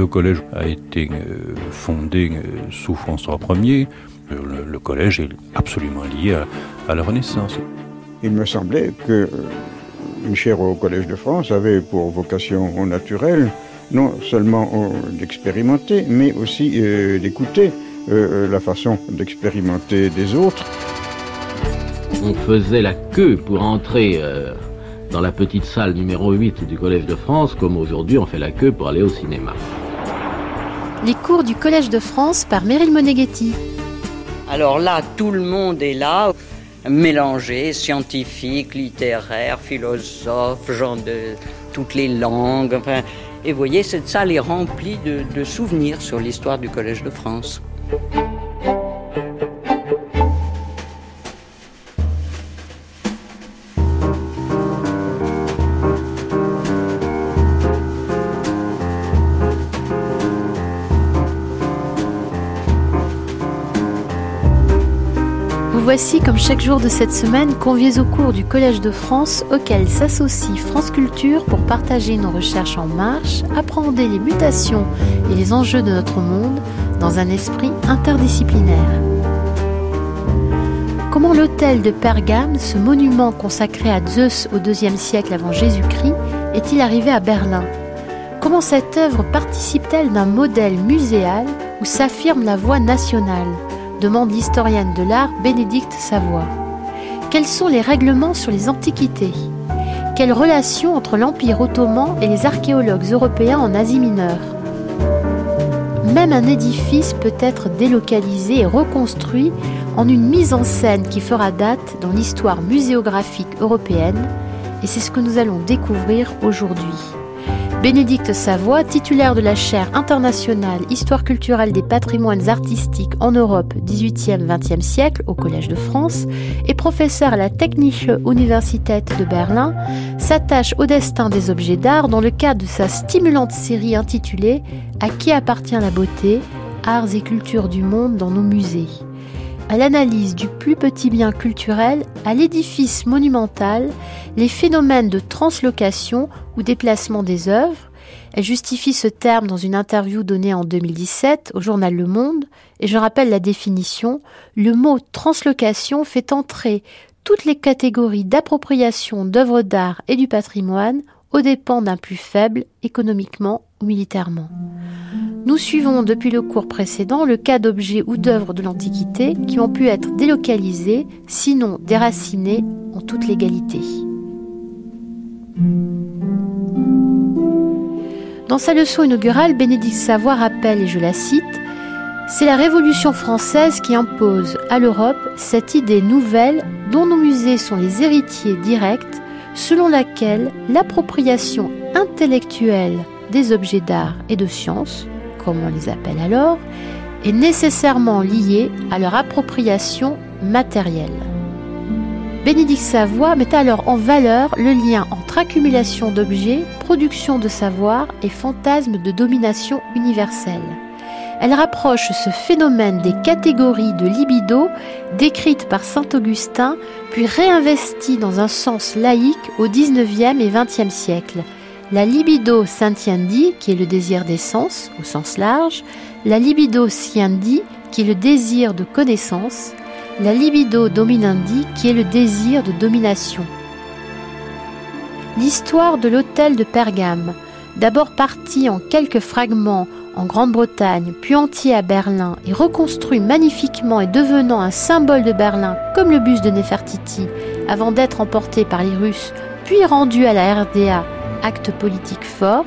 Le collège a été euh, fondé euh, sous François Ier. Le, collège est absolument lié à, la Renaissance. Il me semblait que euh, une chaire au Collège de France avait pour vocation naturelle non seulement d'expérimenter, mais aussi d'écouter la façon d'expérimenter des autres. On faisait la queue pour entrer dans la petite salle numéro 8 du Collège de France, comme aujourd'hui on fait la queue pour aller au cinéma. Les cours du Collège de France par Meryl Moneghetti. Alors là, tout le monde est là, mélangé, scientifique, littéraire, philosophe, gens de toutes les langues. Enfin, et vous voyez, cette salle est remplie de, de souvenirs sur l'histoire du Collège de France. Voici, comme chaque jour de cette semaine, conviés au cours du Collège de France, auquel s'associe France Culture pour partager nos recherches en marche, appréhender les mutations et les enjeux de notre monde dans un esprit interdisciplinaire. Comment l'autel de Pergame, ce monument consacré à Zeus au IIe siècle avant Jésus-Christ, est-il arrivé à Berlin? Comment cette œuvre participe-t-elle d'un modèle muséal où s'affirme la voix nationale? Demande l'historienne de l'art Bénédicte Savoie. Quels sont les règlements sur les antiquités? Quelle relation entre l'Empire ottoman et les archéologues européens en Asie mineure? Même un édifice peut être délocalisé et reconstruit en une mise en scène qui fera date dans l'histoire muséographique européenne, et c'est ce que nous allons découvrir aujourd'hui. Bénédicte Savoie, titulaire de la chaire internationale Histoire culturelle des patrimoines artistiques en Europe 18e-20e siècle au Collège de France et professeure à la Technische Universität de Berlin, s'attache au destin des objets d'art dans le cadre de sa stimulante série intitulée À qui appartient la beauté Arts et cultures du monde dans nos musées à l'analyse du plus petit bien culturel à l'édifice monumental, les phénomènes de translocation ou déplacement des œuvres. Elle justifie ce terme dans une interview donnée en 2017 au journal Le Monde, et je rappelle la définition, le mot translocation fait entrer toutes les catégories d'appropriation d'œuvres d'art et du patrimoine aux dépens d'un plus faible économiquement militairement. Nous suivons depuis le cours précédent le cas d'objets ou d'œuvres de l'Antiquité qui ont pu être délocalisés, sinon déracinés en toute légalité. Dans sa leçon inaugurale, Bénédicte Savoie rappelle, et je la cite, C'est la Révolution française qui impose à l'Europe cette idée nouvelle dont nos musées sont les héritiers directs, selon laquelle l'appropriation intellectuelle des objets d'art et de science comme on les appelle alors, est nécessairement liée à leur appropriation matérielle. Bénédicte Savoie met alors en valeur le lien entre accumulation d'objets, production de savoir et fantasme de domination universelle. Elle rapproche ce phénomène des catégories de libido décrites par saint Augustin, puis réinvesties dans un sens laïque au XIXe et XXe siècle, la libido sentiendi, qui est le désir d'essence au sens large, la libido sciendi, qui est le désir de connaissance, la libido dominandi, qui est le désir de domination. L'histoire de l'hôtel de Pergame, d'abord parti en quelques fragments en Grande-Bretagne, puis entier à Berlin et reconstruit magnifiquement et devenant un symbole de Berlin comme le bus de Nefertiti, avant d'être emporté par les Russes, puis rendu à la RDA acte politique fort,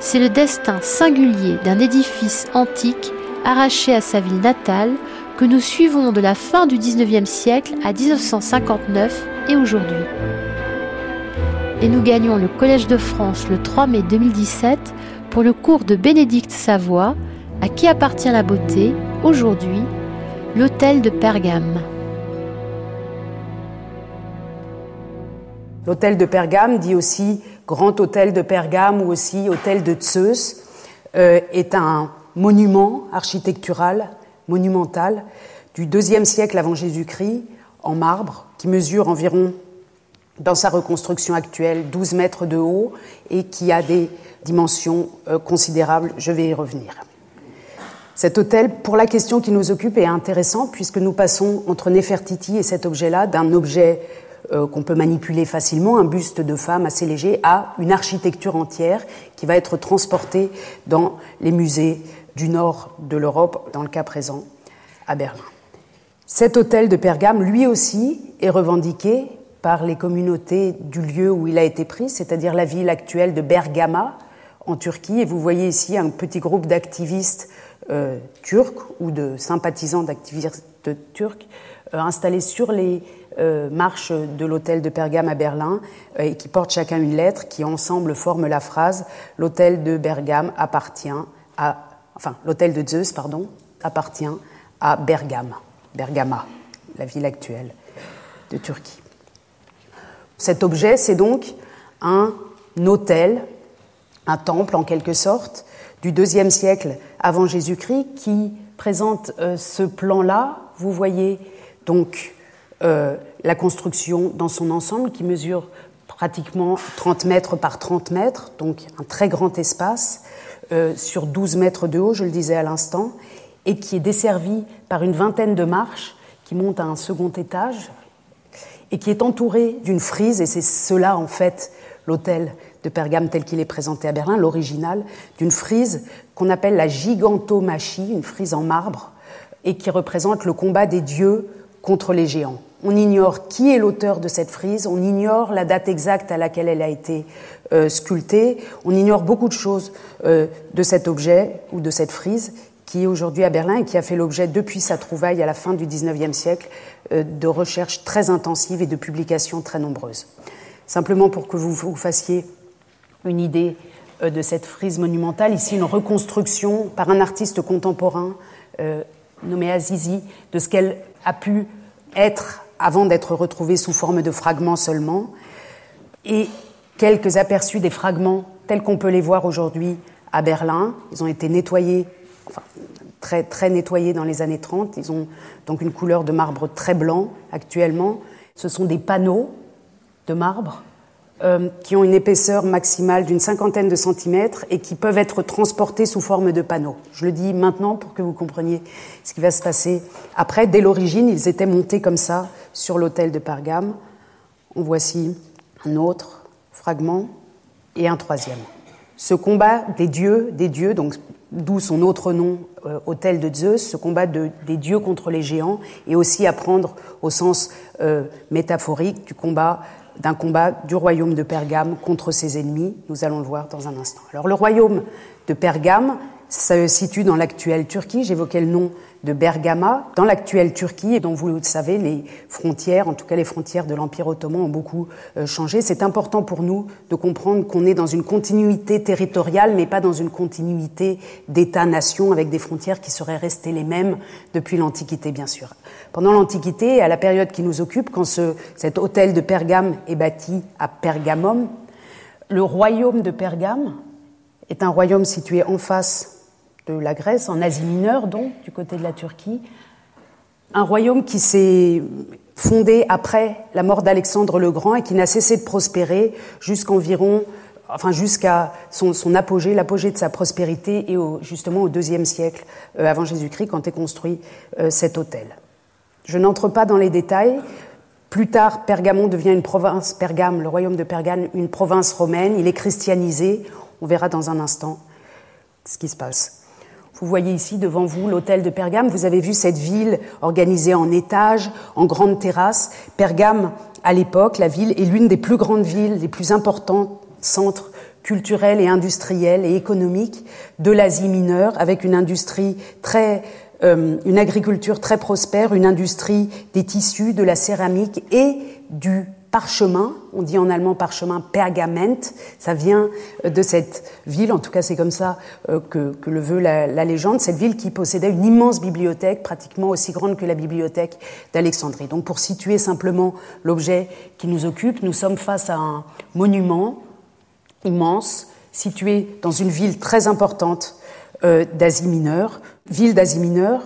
c'est le destin singulier d'un édifice antique arraché à sa ville natale que nous suivons de la fin du 19e siècle à 1959 et aujourd'hui. Et nous gagnons le Collège de France le 3 mai 2017 pour le cours de Bénédicte Savoie, à qui appartient la beauté, aujourd'hui, l'hôtel de Pergame. L'hôtel de Pergame, dit aussi Grand Hôtel de Pergame ou aussi Hôtel de Zeus, euh, est un monument architectural, monumental, du IIe siècle avant Jésus-Christ, en marbre, qui mesure environ dans sa reconstruction actuelle, 12 mètres de haut, et qui a des dimensions euh, considérables. Je vais y revenir. Cet hôtel, pour la question qui nous occupe, est intéressant puisque nous passons entre Nefertiti et cet objet-là d'un objet euh, qu'on peut manipuler facilement, un buste de femme assez léger, à une architecture entière qui va être transportée dans les musées du nord de l'Europe, dans le cas présent à Berlin. Cet hôtel de Pergame, lui aussi, est revendiqué par les communautés du lieu où il a été pris, c'est-à-dire la ville actuelle de Bergama, en Turquie. Et vous voyez ici un petit groupe d'activistes euh, turcs ou de sympathisants d'activistes turcs euh, installés sur les euh, marches de l'hôtel de Pergame à Berlin et qui portent chacun une lettre qui ensemble forment la phrase L'hôtel de Bergame appartient à. Enfin, l'hôtel de Zeus, appartient à Bergame, Bergama, la ville actuelle de Turquie. Cet objet, c'est donc un hôtel, un temple en quelque sorte, du deuxième siècle avant Jésus-Christ qui présente euh, ce plan-là. Vous voyez donc euh, la construction dans son ensemble qui mesure pratiquement 30 mètres par 30 mètres, donc un très grand espace, euh, sur 12 mètres de haut, je le disais à l'instant, et qui est desservi par une vingtaine de marches qui montent à un second étage, et qui est entouré d'une frise, et c'est cela en fait l'hôtel de Pergame tel qu'il est présenté à Berlin, l'original, d'une frise qu'on appelle la gigantomachie, une frise en marbre, et qui représente le combat des dieux contre les géants. On ignore qui est l'auteur de cette frise, on ignore la date exacte à laquelle elle a été euh, sculptée, on ignore beaucoup de choses euh, de cet objet ou de cette frise qui est aujourd'hui à Berlin et qui a fait l'objet depuis sa trouvaille à la fin du XIXe siècle euh, de recherches très intensives et de publications très nombreuses. Simplement pour que vous vous fassiez une idée de cette frise monumentale, ici une reconstruction par un artiste contemporain nommé Azizi de ce qu'elle a pu être avant d'être retrouvée sous forme de fragments seulement, et quelques aperçus des fragments tels qu'on peut les voir aujourd'hui à Berlin. Ils ont été nettoyés, enfin, très, très nettoyés dans les années 30. Ils ont donc une couleur de marbre très blanc actuellement. Ce sont des panneaux de marbre euh, qui ont une épaisseur maximale d'une cinquantaine de centimètres et qui peuvent être transportés sous forme de panneaux. Je le dis maintenant pour que vous compreniez ce qui va se passer. Après, dès l'origine, ils étaient montés comme ça sur l'hôtel de Pergame. En voici un autre fragment et un troisième. Ce combat des dieux, des dieux, donc d'où son autre nom, euh, hôtel de Zeus, ce combat de, des dieux contre les géants, et aussi à prendre au sens euh, métaphorique du combat d'un combat du royaume de Pergame contre ses ennemis. Nous allons le voir dans un instant. Alors le royaume de Pergame se situe dans l'actuelle Turquie. J'évoquais le nom de Bergama, dans l'actuelle Turquie, et dont vous le savez, les frontières, en tout cas les frontières de l'Empire ottoman, ont beaucoup euh, changé. C'est important pour nous de comprendre qu'on est dans une continuité territoriale, mais pas dans une continuité d'État-nation, avec des frontières qui seraient restées les mêmes depuis l'Antiquité, bien sûr. Pendant l'Antiquité, à la période qui nous occupe, quand ce, cet hôtel de Pergame est bâti à Pergamum, le royaume de Pergame est un royaume situé en face de la Grèce, en Asie mineure donc, du côté de la Turquie, un royaume qui s'est fondé après la mort d'Alexandre le Grand et qui n'a cessé de prospérer jusqu'environ, enfin jusqu'à son, apogée, l'apogée de sa prospérité et justement au deuxième siècle euh, avant Jésus-Christ quand est construit euh, cet hôtel. Je n'entre pas dans les détails. Plus tard, Pergamon devient une province, Pergame, le royaume de Pergame, une province romaine. Il est christianisé. On verra dans un instant ce qui se passe. Vous voyez ici devant vous l'hôtel de Pergame. Vous avez vu cette ville organisée en étages, en grandes terrasses. Pergame, à l'époque, la ville est l'une des plus grandes villes, les plus importants centres culturels et industriels et économiques de l'Asie mineure, avec une industrie très, euh, une agriculture très prospère, une industrie des tissus, de la céramique et du parchemin, on dit en allemand parchemin pergament, ça vient euh, de cette ville, en tout cas c'est comme ça euh, que, le veut la, légende, cette ville qui possédait une immense bibliothèque, pratiquement aussi grande que la bibliothèque d'Alexandrie. Donc pour situer simplement l'objet qui nous occupe, nous sommes face à un monument immense, situé dans une ville très importante euh, d'Asie mineure, ville d'Asie mineure,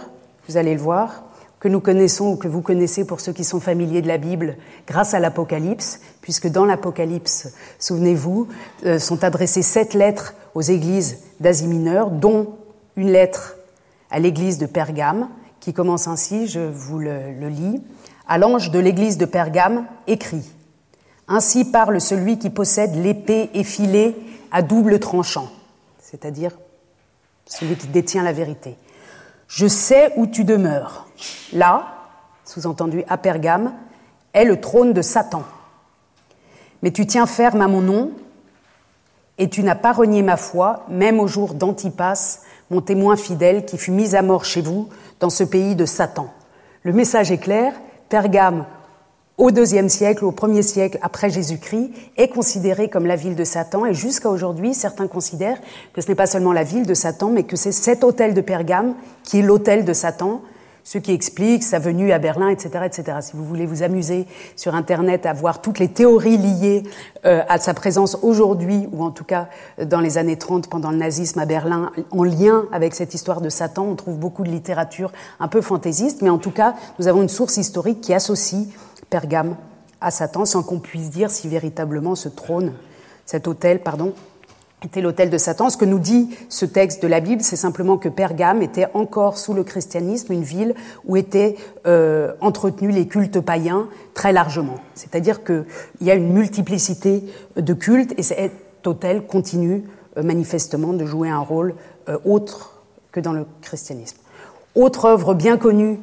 vous allez le voir, que nous connaissons ou que vous connaissez pour ceux qui sont familiers de la Bible grâce à l'Apocalypse, puisque dans l'Apocalypse, souvenez-vous, euh, sont adressées sept lettres aux églises d'Asie mineure, dont une lettre à l'église de Pergame, qui commence ainsi, je vous le, le lis. À l'ange de l'église de Pergame, écrit Ainsi parle celui qui possède l'épée effilée à double tranchant, c'est-à-dire celui qui détient la vérité. Je sais où tu demeures. Là, sous-entendu à Pergame, est le trône de Satan. Mais tu tiens ferme à mon nom, et tu n'as pas renié ma foi, même au jour d'Antipas, mon témoin fidèle, qui fut mis à mort chez vous, dans ce pays de Satan. Le message est clair, Pergame, au deuxième siècle, au premier siècle après Jésus-Christ, est considérée comme la ville de Satan. Et jusqu'à aujourd'hui, certains considèrent que ce n'est pas seulement la ville de Satan, mais que c'est cet hôtel de Pergame qui est l'hôtel de Satan, ce qui explique sa venue à Berlin, etc., etc. Si vous voulez vous amuser sur Internet à voir toutes les théories liées euh, à sa présence aujourd'hui, ou en tout cas euh, dans les années 30 pendant le nazisme à Berlin, en lien avec cette histoire de Satan, on trouve beaucoup de littérature un peu fantaisiste, mais en tout cas, nous avons une source historique qui associe Pergame à Satan, sans qu'on puisse dire si véritablement ce trône, cet hôtel, pardon, était l'autel de Satan. Ce que nous dit ce texte de la Bible, c'est simplement que Pergame était encore sous le christianisme une ville où étaient euh, entretenus les cultes païens très largement. C'est-à-dire qu'il y a une multiplicité de cultes et cet hôtel continue euh, manifestement de jouer un rôle euh, autre que dans le christianisme. Autre œuvre bien connue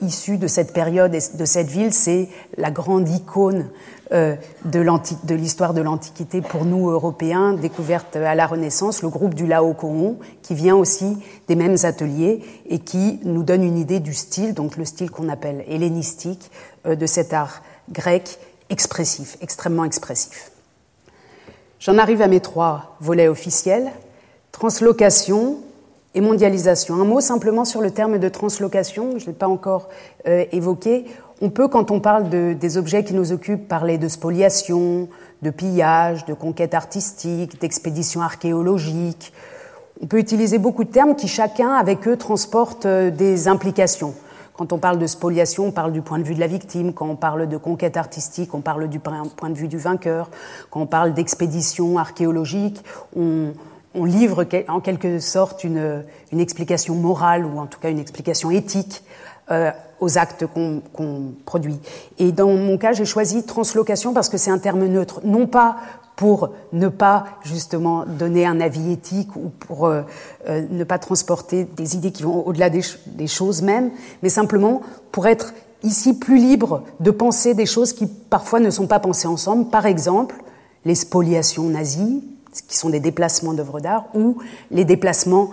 issue de cette période et de cette ville, c'est la grande icône de l'histoire de l'Antiquité pour nous Européens, découverte à la Renaissance, le groupe du Laocoon, qui vient aussi des mêmes ateliers et qui nous donne une idée du style, donc le style qu'on appelle hellénistique, euh, de cet art grec expressif, extrêmement expressif. J'en arrive à mes trois volets officiels. Translocation et mondialisation. Un mot simplement sur le terme de translocation, je ne l'ai pas encore euh, évoqué. On peut, quand on parle de, des objets qui nous occupent, parler de spoliation, de pillage, de conquête artistique, d'expédition archéologique. On peut utiliser beaucoup de termes qui chacun, avec eux, transportent euh, des implications. Quand on parle de spoliation, on parle du point de vue de la victime. Quand on parle de conquête artistique, on parle du point de vue du vainqueur. Quand on parle d'expédition archéologique, on, livre en quelque sorte une, une, explication morale ou en tout cas une explication éthique euh, aux actes qu'on produit. Et dans mon cas, j'ai choisi translocation parce que c'est un terme neutre, non pas pour ne pas justement donner un avis éthique ou pour euh, euh, ne pas transporter des idées qui vont au-delà des, choses mêmes, mais simplement pour être ici plus libre de penser des choses qui parfois ne sont pas pensées ensemble. Par exemple, les spoliations nazies, qui sont des déplacements d'œuvres d'art, ou les déplacements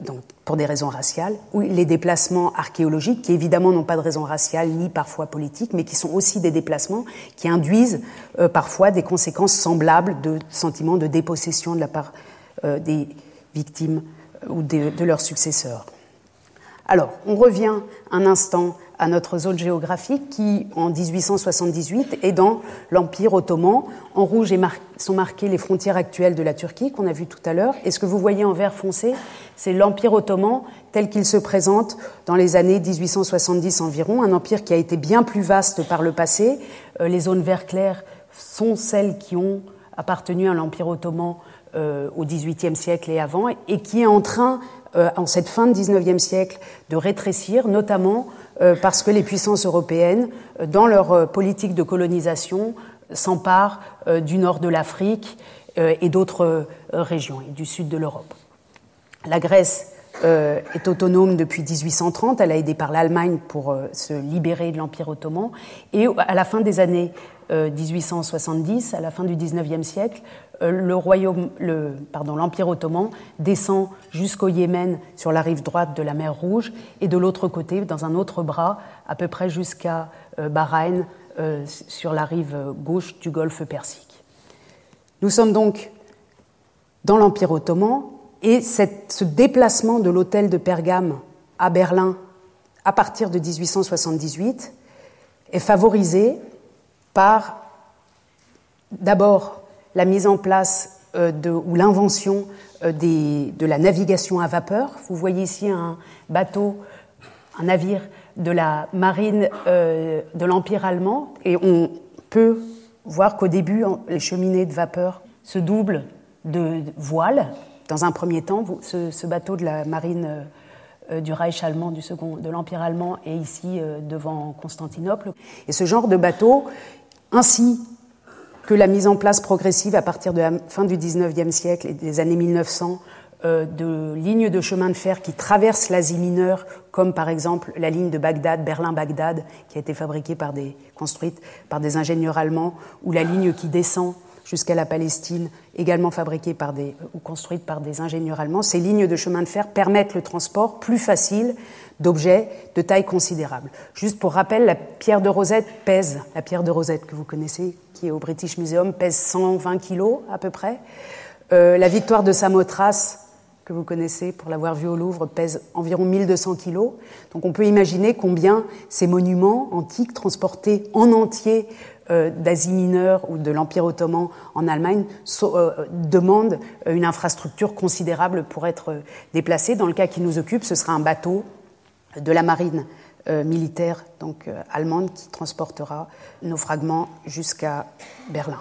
donc pour des raisons raciales, ou les déplacements archéologiques, qui évidemment n'ont pas de raison raciale ni parfois politique, mais qui sont aussi des déplacements qui induisent euh, parfois des conséquences semblables de sentiments de dépossession de la part euh, des victimes euh, ou de, de, leurs successeurs. Alors, on revient un instant à notre zone géographique qui, en 1878, est dans l'Empire ottoman. En rouge sont marquées les frontières actuelles de la Turquie qu'on a vu tout à l'heure. Et ce que vous voyez en vert foncé, c'est l'Empire ottoman tel qu'il se présente dans les années 1870 environ, un empire qui a été bien plus vaste par le passé. Euh, les zones vert clair sont celles qui ont appartenu à l'Empire ottoman euh, au XVIIIe siècle et avant, et qui est en train, en cette fin de XIXe siècle, de rétrécir, notamment euh, parce que les puissances européennes, euh, dans leur euh, politique de colonisation, s'emparent du nord de l'Afrique et d'autres régions, et du sud de l'Europe. La Grèce est autonome depuis 1830, elle a aidé par l'Allemagne pour se libérer de l'Empire ottoman, et à la fin des années 1870, à la fin du XIXe siècle, euh, le royaume, le, pardon, l'Empire ottoman descend jusqu'au Yémen sur la rive droite de la mer Rouge et de l'autre côté, dans un autre bras, à peu près jusqu'à euh, Bahreïn, euh, sur la rive gauche du golfe Persique. Nous sommes donc dans l'Empire ottoman et ce déplacement de l'hôtel de Pergame à Berlin à partir de 1878 est favorisé par d'abord la mise en place euh, de, ou l'invention euh, de la navigation à vapeur. Vous voyez ici un bateau, un navire de la marine de l'Empire allemand. Et on peut voir qu'au début, les cheminées de vapeur se doublent de voiles. Dans un premier temps, ce, bateau de la marine du Reich allemand, du second, de l'Empire allemand, est ici devant Constantinople. Et ce genre de bateau, ainsi que la mise en place progressive à partir de la fin du 19e siècle et des années 1900 euh, de lignes de chemin de fer qui traversent l'Asie mineure, comme par exemple la ligne de Bagdad, Berlin-Bagdad, qui a été fabriquée par des, construite par des ingénieurs allemands, ou la ligne qui descend jusqu'à la Palestine, également fabriquée par des, ou construite par des ingénieurs allemands. Ces lignes de chemin de fer permettent le transport plus facile d'objets de taille considérable. Juste pour rappel, la pierre de Rosette pèse, la pierre de Rosette que vous connaissez, qui est au British Museum, pèse 120 kilos à peu près. Euh, la victoire de Samothrace, que vous connaissez pour l'avoir vu au Louvre, pèse environ 1200 kilos. Donc on peut imaginer combien ces monuments antiques transportés en entier d'Asie mineure ou de l'Empire ottoman en Allemagne euh, demandent une infrastructure considérable pour être déplacés. Dans le cas qui nous occupe, ce sera un bateau de la marine euh, militaire donc, euh, allemande qui transportera nos fragments jusqu'à Berlin.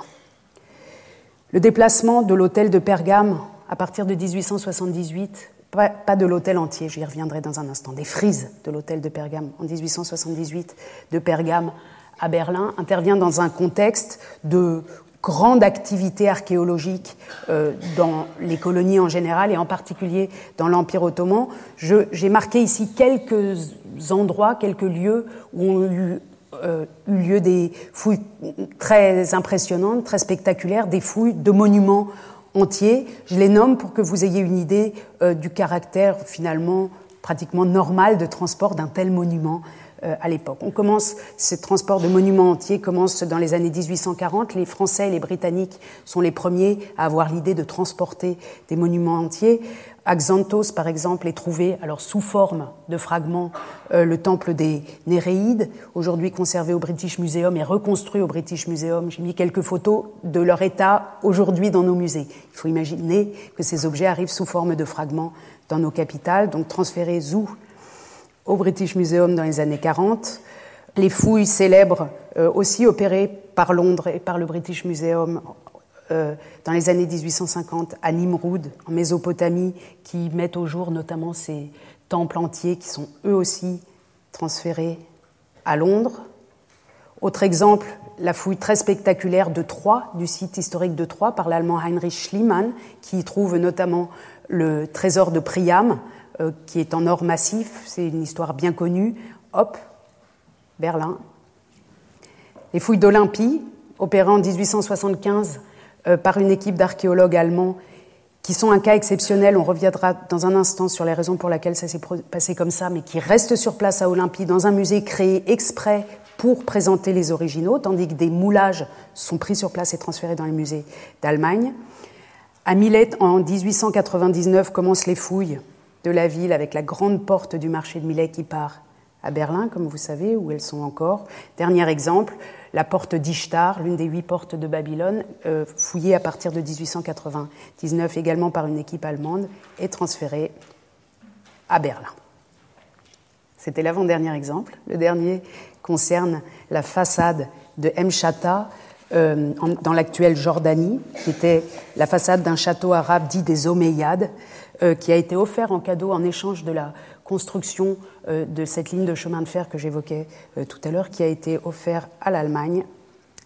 Le déplacement de l'hôtel de Pergame à partir de 1878, pas, pas de l'hôtel entier, j'y reviendrai dans un instant, des frises de l'hôtel de Pergame en 1878 de Pergame à Berlin intervient dans un contexte de grande activité archéologique euh, dans les colonies en général et en particulier dans l'Empire ottoman. J'ai marqué ici quelques endroits, quelques lieux où ont eu, euh, eu lieu des fouilles très impressionnantes, très spectaculaires, des fouilles de monuments entiers. Je les nomme pour que vous ayez une idée euh, du caractère finalement pratiquement normal de transport d'un tel monument à l'époque. On commence, ce transport de monuments entiers commence dans les années 1840. Les Français et les Britanniques sont les premiers à avoir l'idée de transporter des monuments entiers. À Xanthos, par exemple, est trouvé, alors sous forme de fragments, euh, le temple des Néréides, aujourd'hui conservé au British Museum et reconstruit au British Museum. J'ai mis quelques photos de leur état aujourd'hui dans nos musées. Il faut imaginer que ces objets arrivent sous forme de fragments dans nos capitales, donc transférés où? Au British Museum dans les années 40. Les fouilles célèbres euh, aussi opérées par Londres et par le British Museum euh, dans les années 1850 à Nimroud, en Mésopotamie, qui mettent au jour notamment ces temples entiers qui sont eux aussi transférés à Londres. Autre exemple, la fouille très spectaculaire de Troyes, du site historique de Troyes, par l'allemand Heinrich Schliemann, qui trouve notamment le trésor de Priam, euh, qui est en or massif, c'est une histoire bien connue. Hop, Berlin. Les fouilles d'Olympie, opérées en 1875 euh, par une équipe d'archéologues allemands, qui sont un cas exceptionnel. On reviendra dans un instant sur les raisons pour lesquelles ça s'est passé comme ça, mais qui restent sur place à Olympie, dans un musée créé exprès pour présenter les originaux, tandis que des moulages sont pris sur place et transférés dans les musées d'Allemagne. À Millet, en 1899, commencent les fouilles de la ville avec la grande porte du marché de Millet qui part à Berlin, comme vous savez, où elles sont encore. Dernier exemple, la porte d'Ishtar, l'une des huit portes de Babylone, euh, fouillée à partir de 1899 également par une équipe allemande, et transférée à Berlin. C'était l'avant-dernier exemple. Le dernier concerne la façade de Mchata euh, dans l'actuelle Jordanie, qui était la façade d'un château arabe dit des Omeyyades, qui a été offert en cadeau en échange de la construction euh, de cette ligne de chemin de fer que j'évoquais euh, tout à l'heure, qui a été offert à l'Allemagne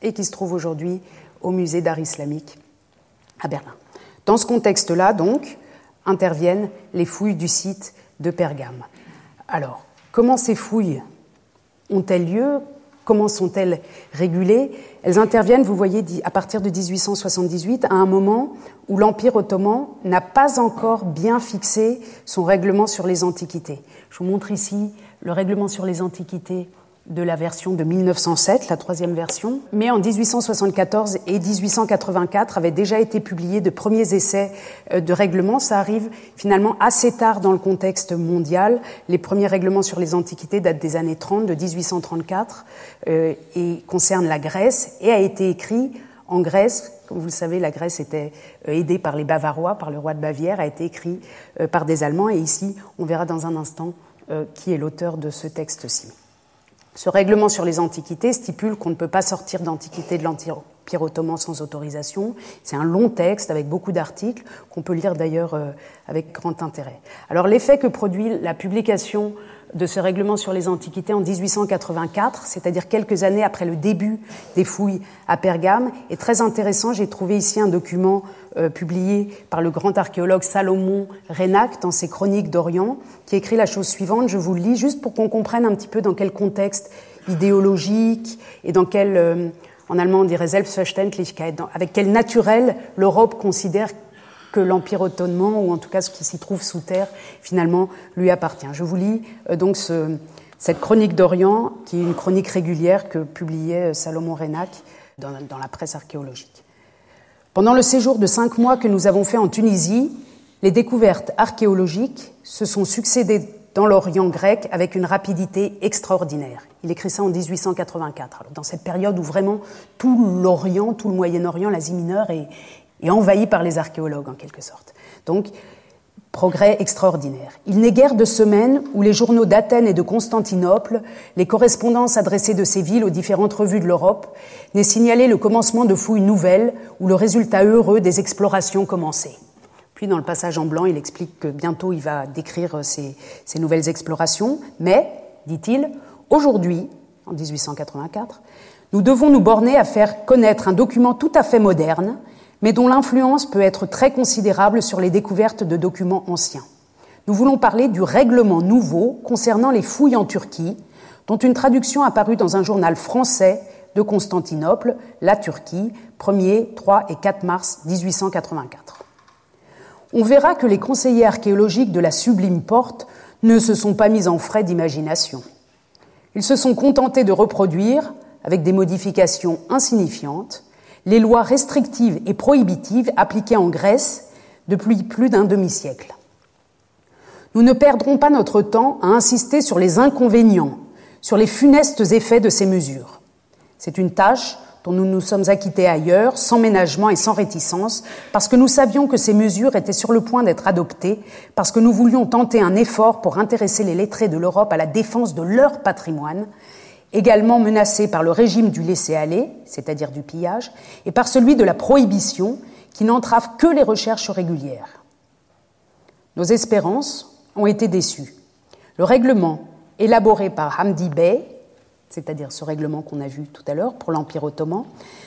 et qui se trouve aujourd'hui au musée d'art islamique à Berlin. Dans ce contexte-là, donc, interviennent les fouilles du site de Pergame. Alors, comment ces fouilles ont-elles lieu? Comment sont-elles régulées? Elles interviennent, vous voyez, à partir de 1878, à un moment où l'Empire ottoman n'a pas encore bien fixé son règlement sur les antiquités. Je vous montre ici le règlement sur les antiquités de la version de 1907, la troisième version. Mais en 1874 et 1884 avaient déjà été publiés de premiers essais euh, de règlements. Ça arrive finalement assez tard dans le contexte mondial. Les premiers règlements sur les antiquités datent des années 30, de 1834, euh, et concernent la Grèce, et a été écrit en Grèce, comme vous le savez, la Grèce était euh, aidée par les Bavarois, par le roi de Bavière, a été écrit par des Allemands, et ici, on verra dans un instant qui est l'auteur de ce texte-ci. Ce règlement sur les antiquités stipule qu'on ne peut pas sortir d'antiquité de l'Empire ottoman sans autorisation. C'est un long texte avec beaucoup d'articles qu'on peut lire d'ailleurs avec grand intérêt. Alors l'effet que produit la publication de ce règlement sur les antiquités en 1884, c'est-à-dire quelques années après le début des fouilles à Pergame, est très intéressant. J'ai trouvé ici un document euh, publié par le grand archéologue Salomon Renac dans ses Chroniques d'Orient, qui écrit la chose suivante. Je vous le lis juste pour qu'on comprenne un petit peu dans quel contexte idéologique et dans quel, euh, en allemand on dirait Selbstverständlichkeit, avec quel naturel l'Europe considère que l'Empire ottoman, ou en tout cas ce qui s'y trouve sous terre, finalement lui appartient. Je vous lis euh, donc cette chronique d'Orient, qui est une chronique régulière que publiait euh, Salomon Renac dans, dans la presse archéologique. Pendant le séjour de cinq mois que nous avons fait en Tunisie, les découvertes archéologiques se sont succédées dans l'Orient grec avec une rapidité extraordinaire. Il écrit ça en 1884, dans cette période où vraiment tout l'Orient, tout le Moyen-Orient, l'Asie mineure est, et envahi par les archéologues en quelque sorte. Donc, progrès extraordinaire. Il n'est guère de semaine où les journaux d'Athènes et de Constantinople, les correspondances adressées de ces villes aux différentes revues de l'Europe, n'aient signalé le commencement de fouilles nouvelles ou le résultat heureux des explorations commencées. Puis dans le passage en blanc, il explique que bientôt il va décrire ces, ces nouvelles explorations, mais, dit-il, aujourd'hui, en 1884, nous devons nous borner à faire connaître un document tout à fait moderne mais dont l'influence peut être très considérable sur les découvertes de documents anciens. Nous voulons parler du règlement nouveau concernant les fouilles en Turquie, dont une traduction apparue dans un journal français de Constantinople, La Turquie, 1er, 3 et 4 mars 1884. On verra que les conseillers archéologiques de la sublime porte ne se sont pas mis en frais d'imagination. Ils se sont contentés de reproduire, avec des modifications insignifiantes, les lois restrictives et prohibitives appliquées en Grèce depuis plus d'un demi-siècle. Nous ne perdrons pas notre temps à insister sur les inconvénients, sur les funestes effets de ces mesures. C'est une tâche dont nous nous sommes acquittés ailleurs, sans ménagement et sans réticence, parce que nous savions que ces mesures étaient sur le point d'être adoptées, parce que nous voulions tenter un effort pour intéresser les lettrés de l'Europe à la défense de leur patrimoine, également menacé par le régime du laisser-aller, c'est-à-dire du pillage, et par celui de la prohibition, qui n'entrave que les recherches régulières. Nos espérances ont été déçues. Le règlement élaboré par Hamdi Bey, c'est-à-dire ce règlement qu'on a vu tout à l'heure pour l'Empire ottoman,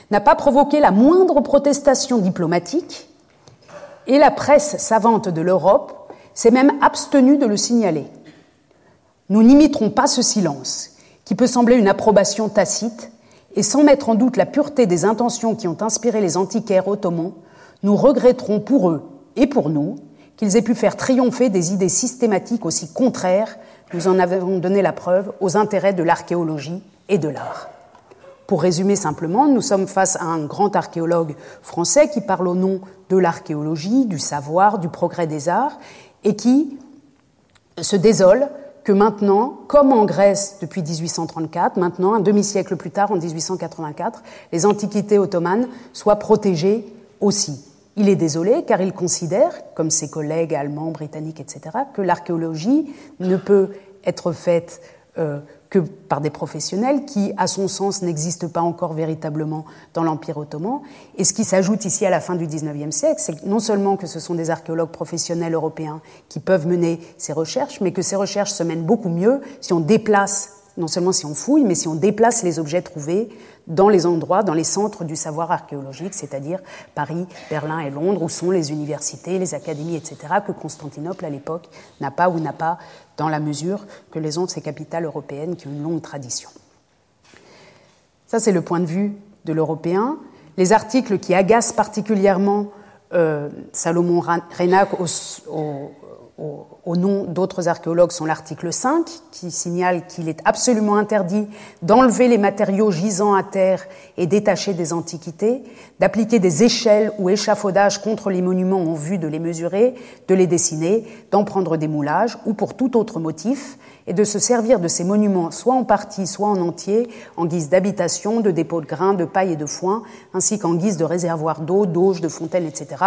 n'a pas provoqué la moindre protestation diplomatique, et la presse savante de l'Europe s'est même abstenue de le signaler. Nous n'imiterons pas ce silence, qui peut sembler une approbation tacite, et sans mettre en doute la pureté des intentions qui ont inspiré les antiquaires ottomans, nous regretterons pour eux et pour nous qu'ils aient pu faire triompher des idées systématiques aussi contraires, nous en avons donné la preuve, aux intérêts de l'archéologie et de l'art. Pour résumer simplement, nous sommes face à un grand archéologue français qui parle au nom de l'archéologie, du savoir, du progrès des arts, et qui se désole que maintenant, comme en Grèce depuis 1834, maintenant, un demi-siècle plus tard, en 1884, les antiquités ottomanes soient protégées aussi. Il est désolé car il considère, comme ses collègues allemands, britanniques, etc., que l'archéologie ne peut être faite euh, que par des professionnels qui, à son sens, n'existent pas encore véritablement dans l'Empire ottoman. Et ce qui s'ajoute ici à la fin du XIXe siècle, c'est non seulement que ce sont des archéologues professionnels européens qui peuvent mener ces recherches, mais que ces recherches se mènent beaucoup mieux si on déplace, non seulement si on fouille, mais si on déplace les objets trouvés dans les endroits, dans les centres du savoir archéologique, c'est-à-dire Paris, Berlin et Londres, où sont les universités, les académies, etc., que Constantinople, à l'époque, n'a pas ou n'a pas dans la mesure que les ont ces capitales européennes qui ont une longue tradition. Ça, c'est le point de vue de l'Européen. Les articles qui agacent particulièrement euh, Salomon Renac au, au, nom d'autres archéologues sont l'article 5, qui signale qu'il est absolument interdit d'enlever les matériaux gisant à terre et détachés des antiquités, d'appliquer des échelles ou échafaudages contre les monuments en vue de les mesurer, de les dessiner, d'en prendre des moulages ou pour tout autre motif, et de se servir de ces monuments soit en partie, soit en entier, en guise d'habitation, de dépôt de grains, de paille et de foin, ainsi qu'en guise de réservoir d'eau, d'auge, de fontaines, etc.,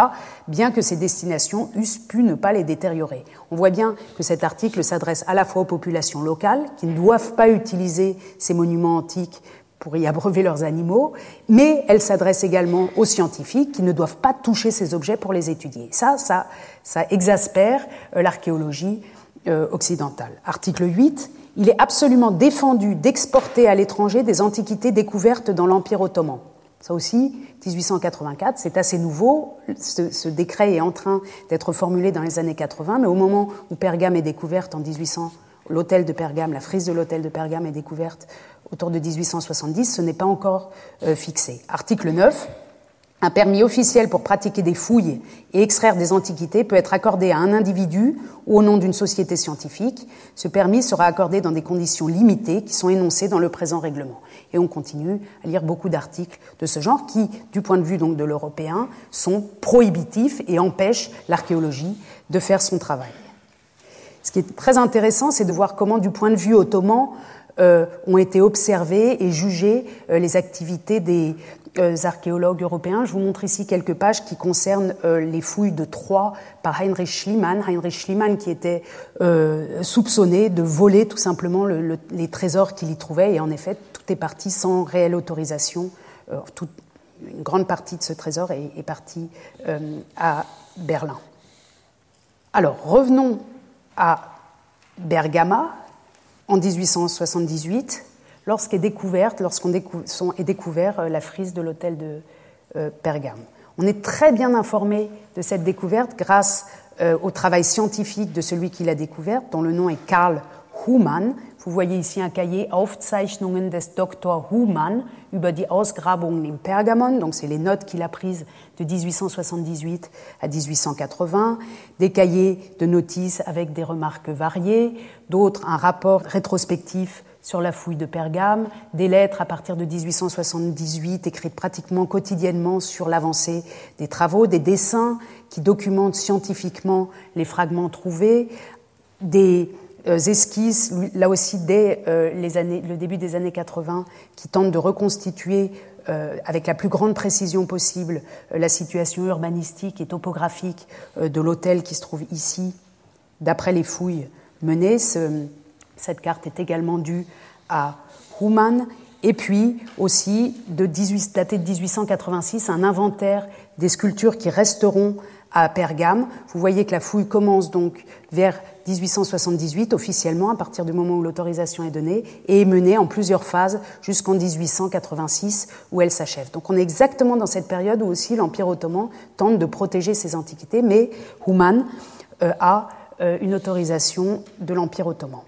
bien que ces destinations eussent pu ne pas les détériorer. On voit bien que cet article s'adresse à la fois aux populations locales, qui ne doivent pas utiliser ces monuments antiques pour y abreuver leurs animaux, mais elle s'adresse également aux scientifiques qui ne doivent pas toucher ces objets pour les étudier. Ça, ça, ça exaspère euh, l'archéologie occidentale. Article 8, il est absolument défendu d'exporter à l'étranger des antiquités découvertes dans l'Empire ottoman. Ça aussi, 1884, c'est assez nouveau. Ce, ce, décret est en train d'être formulé dans les années 80, mais au moment où Pergame est découverte en 1800, l'hôtel de Pergame, la frise de l'hôtel de Pergame est découverte autour de 1870, ce n'est pas encore euh, fixé. Article 9. Un permis officiel pour pratiquer des fouilles et extraire des antiquités peut être accordé à un individu ou au nom d'une société scientifique. Ce permis sera accordé dans des conditions limitées qui sont énoncées dans le présent règlement. Et on continue à lire beaucoup d'articles de ce genre qui, du point de vue de l'européen, sont prohibitifs et empêchent l'archéologie de faire son travail. Ce qui est très intéressant, c'est de voir comment, du point de vue ottoman, euh, ont été observées et jugées euh, les activités des archéologues européens. Je vous montre ici quelques pages qui concernent euh, les fouilles de Troyes par Heinrich Schliemann. Heinrich Schliemann qui était euh, soupçonné de voler tout simplement le, le, les trésors qu'il y trouvait. Et en effet, tout est parti sans réelle autorisation. Une grande partie de ce trésor est, est partie à Berlin. Alors, revenons à Bergama, en 1878, lorsqu'est découverte, lorsqu'on est découvert euh, la frise de l'hôtel de euh, Pergame. On est très bien informé de cette découverte grâce euh, au travail scientifique de celui qui l'a découverte, dont le nom est Karl Humann. Vous voyez ici un cahier Aufzeichnungen des Dr. Humann über die Ausgrabungen im Pergamon, donc c'est les notes qu'il a prises de 1878 à 1880, des cahiers de notices avec des remarques variées, d'autres un rapport rétrospectif sur la fouille de Pergame, des lettres à partir de 1878 écrites pratiquement quotidiennement sur l'avancée des travaux, des dessins qui documentent scientifiquement les fragments trouvés, des euh, esquisses, là aussi dès euh, les années, le début des années 80, qui tentent de reconstituer euh, avec la plus grande précision possible la situation urbanistique et topographique de l'hôtel qui se trouve ici, d'après les fouilles menées. Cette carte est également due à Humann. Et puis aussi, de 18, daté de 1886, un inventaire des sculptures qui resteront à Pergame. Vous voyez que la fouille commence donc vers 1878 officiellement, à partir du moment où l'autorisation est donnée, et est menée en plusieurs phases jusqu'en 1886 où elle s'achève. Donc on est exactement dans cette période où aussi l'Empire ottoman tente de protéger ses antiquités, mais Humann euh, a euh, une autorisation de l'Empire ottoman.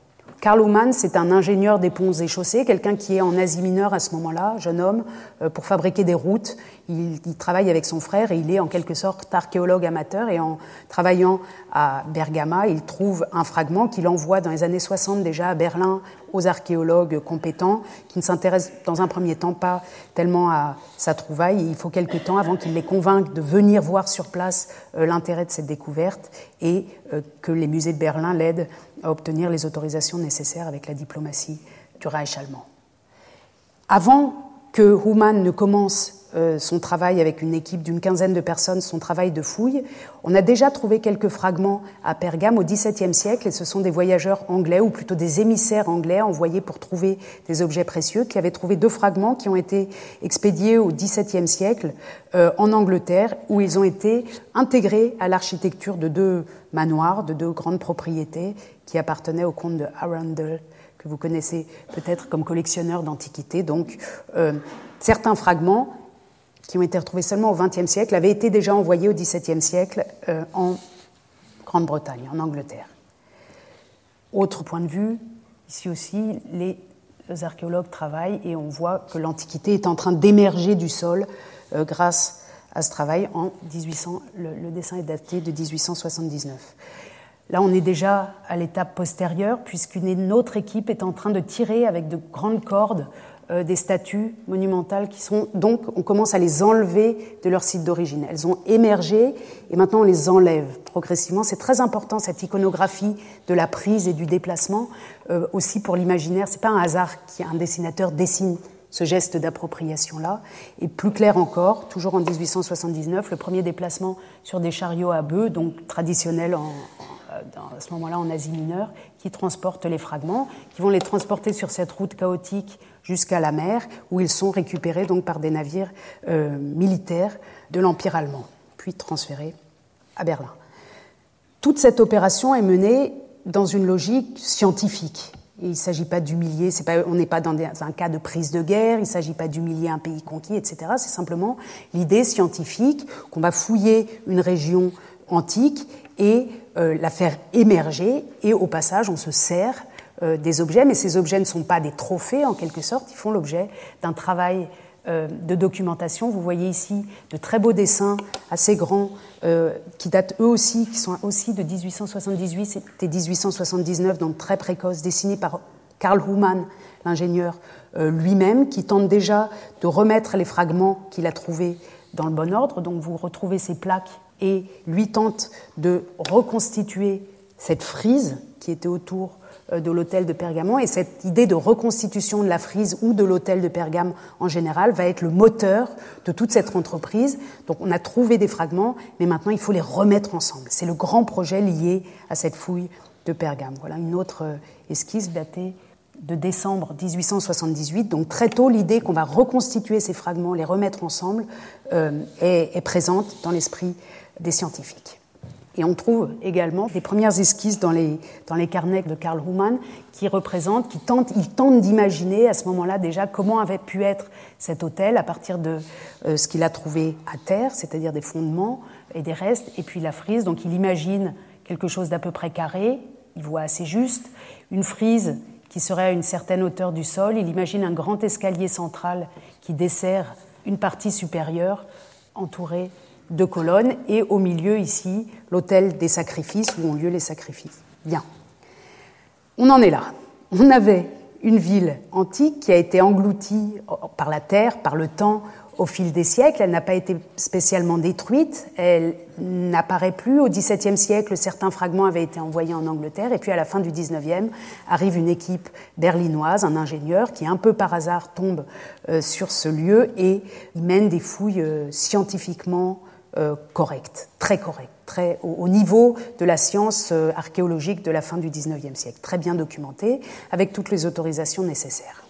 Karl Humann, c'est un ingénieur des ponts et chaussées, quelqu'un qui est en Asie mineure à ce moment-là, jeune homme, euh, pour fabriquer des routes. Il, il, travaille avec son frère et il est en quelque sorte archéologue amateur. Et en travaillant à Bergama, il trouve un fragment qu'il envoie dans les années 60 déjà à Berlin aux archéologues compétents, qui ne s'intéressent dans un premier temps pas tellement à sa trouvaille. Il faut quelque temps avant qu'il les convainque de venir voir sur place euh, l'intérêt de cette découverte et euh, que les musées de Berlin l'aident à obtenir les autorisations nécessaires avec la diplomatie du Reich allemand. Avant que Humann ne commence son travail avec une équipe d'une quinzaine de personnes, son travail de fouille. On a déjà trouvé quelques fragments à Pergame au XVIIe siècle, et ce sont des voyageurs anglais, ou plutôt des émissaires anglais envoyés pour trouver des objets précieux, qui avaient trouvé deux fragments qui ont été expédiés au XVIIe siècle euh, en Angleterre, où ils ont été intégrés à l'architecture de deux manoirs, de deux grandes propriétés qui appartenaient au comte de Arundel que vous connaissez peut-être comme collectionneur d'antiquités. Donc, euh, certains fragments qui ont été retrouvés seulement au XXe siècle, avaient été déjà envoyés au XVIIe siècle euh, en Grande-Bretagne, en Angleterre. Autre point de vue, ici aussi, les archéologues travaillent et on voit que l'Antiquité est en train d'émerger du sol euh, grâce à ce travail en 1800. Le, le, dessin est daté de 1879. Là, on est déjà à l'étape postérieure, puisqu'une autre équipe est en train de tirer avec de grandes cordes euh, des statues monumentales qui sont donc on commence à les enlever de leur site d'origine. Elles ont émergé et maintenant on les enlève progressivement. C'est très important cette iconographie de la prise et du déplacement euh, aussi pour l'imaginaire. C'est pas un hasard qu'un dessinateur dessine ce geste d'appropriation là. Et plus clair encore, toujours en 1879, le premier déplacement sur des chariots à bœufs, donc traditionnels en, à ce moment-là en Asie mineure, qui transportent les fragments, qui vont les transporter sur cette route chaotique jusqu'à la mer, où ils sont récupérés donc par des navires euh, militaires de l'Empire allemand, puis transférés à Berlin. Toute cette opération est menée dans une logique scientifique. il ne s'agit pas d'humilier, on n'est pas dans un cas de prise de guerre, il ne s'agit pas d'humilier un pays conquis, etc. C'est simplement l'idée scientifique qu'on va fouiller une région antique et euh, la faire émerger, et au passage, on se sert des objets, mais ces objets ne sont pas des trophées en quelque sorte, ils font l'objet d'un travail euh, de documentation. Vous voyez ici de très beaux dessins assez grands qui datent eux aussi, qui sont aussi de 1878 et 1879, donc très précoces, dessinés par Karl Humann, l'ingénieur lui-même, qui tente déjà de remettre les fragments qu'il a trouvés dans le bon ordre. Donc vous retrouvez ces plaques et lui tente de reconstituer cette frise qui était autour euh, de l'hôtel de Pergamon. Et cette idée de reconstitution de la frise ou de l'hôtel de Pergame en général va être le moteur de toute cette entreprise. Donc on a trouvé des fragments, mais maintenant il faut les remettre ensemble. C'est le grand projet lié à cette fouille de Pergame. Voilà une autre euh, esquisse datée de décembre 1878. Donc très tôt, l'idée qu'on va reconstituer ces fragments, les remettre ensemble, euh, est, est, présente dans l'esprit des scientifiques. Et on trouve également des premières esquisses dans les, dans les carnets de Karl Humann qui représentent, qui tentent, il tente d'imaginer à ce moment-là déjà comment avait pu être cet hôtel à partir de euh, ce qu'il a trouvé à terre, c'est-à-dire des fondements et des restes, et puis la frise. Donc il imagine quelque chose d'à peu près carré, il voit assez juste, une frise qui serait à une certaine hauteur du sol. Il imagine un grand escalier central qui dessert une partie supérieure entourée de colonnes et au milieu ici l'autel des sacrifices où ont lieu les sacrifices. Bien. On en est là. On avait une ville antique qui a été engloutie par la terre, par le temps, au fil des siècles. Elle n'a pas été spécialement détruite. Elle n'apparaît plus. Au XVIIe siècle, certains fragments avaient été envoyés en Angleterre. Et puis à la fin du XIXe, arrive une équipe berlinoise, un ingénieur, qui un peu par hasard tombe euh, sur ce lieu et mène des fouilles euh, scientifiquement euh, correct, très correct, très au, niveau de la science euh, archéologique de la fin du XIXe siècle, très bien documenté, avec toutes les autorisations nécessaires.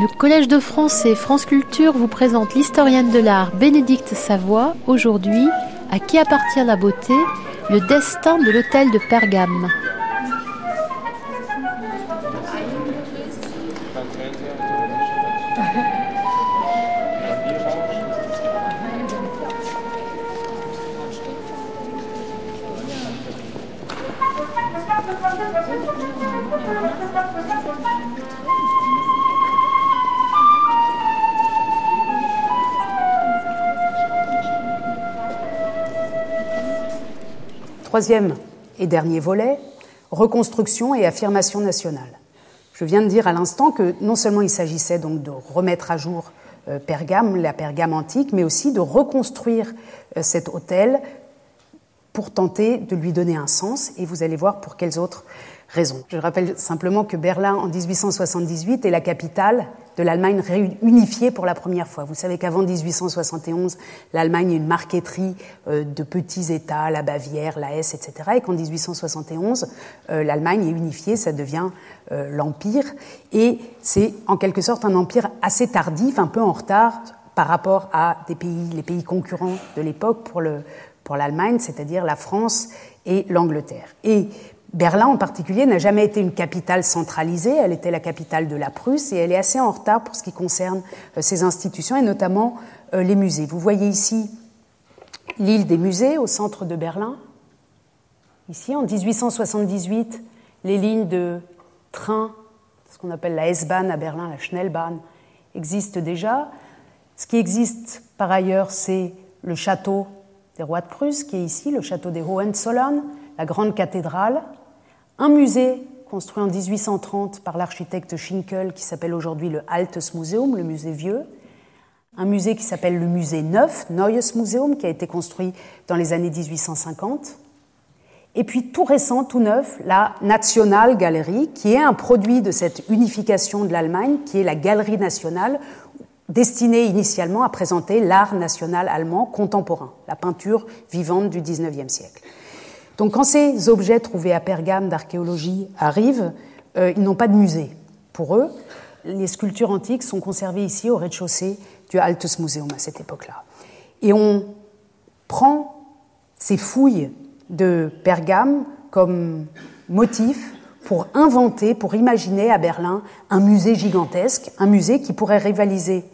Le Collège de France et France Culture vous présente l'historienne de l'art Bénédicte Savoie, aujourd'hui, à qui appartient la beauté, le destin de l'hôtel de Pergame. Troisième et dernier volet, reconstruction et affirmation nationale. Je viens de dire à l'instant que non seulement il s'agissait donc de remettre à jour euh, Pergame, la Pergame antique, mais aussi de reconstruire euh, cet hôtel pour tenter de lui donner un sens, et vous allez voir pour quelles autres raisons. Je rappelle simplement que Berlin, en 1878, est la capitale de l'Allemagne unifiée pour la première fois. Vous savez qu'avant 1871, l'Allemagne est une marqueterie euh, de petits États, la Bavière, la Hesse, etc. Et qu'en 1871, euh, l'Allemagne est unifiée, ça devient euh, l'Empire. Et c'est en quelque sorte un empire assez tardif, un peu en retard par rapport à des pays, les pays concurrents de l'époque pour pour l'Allemagne, c'est-à-dire la France et l'Angleterre. Et Berlin en particulier n'a jamais été une capitale centralisée, elle était la capitale de la Prusse et elle est assez en retard pour ce qui concerne euh, ses institutions et notamment euh, les musées. Vous voyez ici l'île des musées au centre de Berlin. Ici, en 1878, les lignes de train, ce qu'on appelle la S-Bahn à Berlin, la Schnellbahn, existent déjà. Ce qui existe par ailleurs, c'est le château des rois de Prusse, qui est ici, le château des Hohenzollern, la grande cathédrale, un musée construit en 1830 par l'architecte Schinkel, qui s'appelle aujourd'hui le Altes Museum, le musée vieux, un musée qui s'appelle le musée neuf, Neues Museum, qui a été construit dans les années 1850, et puis tout récent, tout neuf, la Nationalgalerie, qui est un produit de cette unification de l'Allemagne, qui est la galerie nationale, destinée initialement à présenter l'art national allemand contemporain, la peinture vivante du XIXe siècle. Donc quand ces objets trouvés à Pergame d'archéologie arrivent, euh, ils n'ont pas de musée. Pour eux, les sculptures antiques sont conservées ici au rez-de-chaussée du Altes Museum à cette époque-là. Et on prend ces fouilles de Pergame comme motif pour inventer, pour imaginer à Berlin un musée gigantesque, un musée qui pourrait rivaliser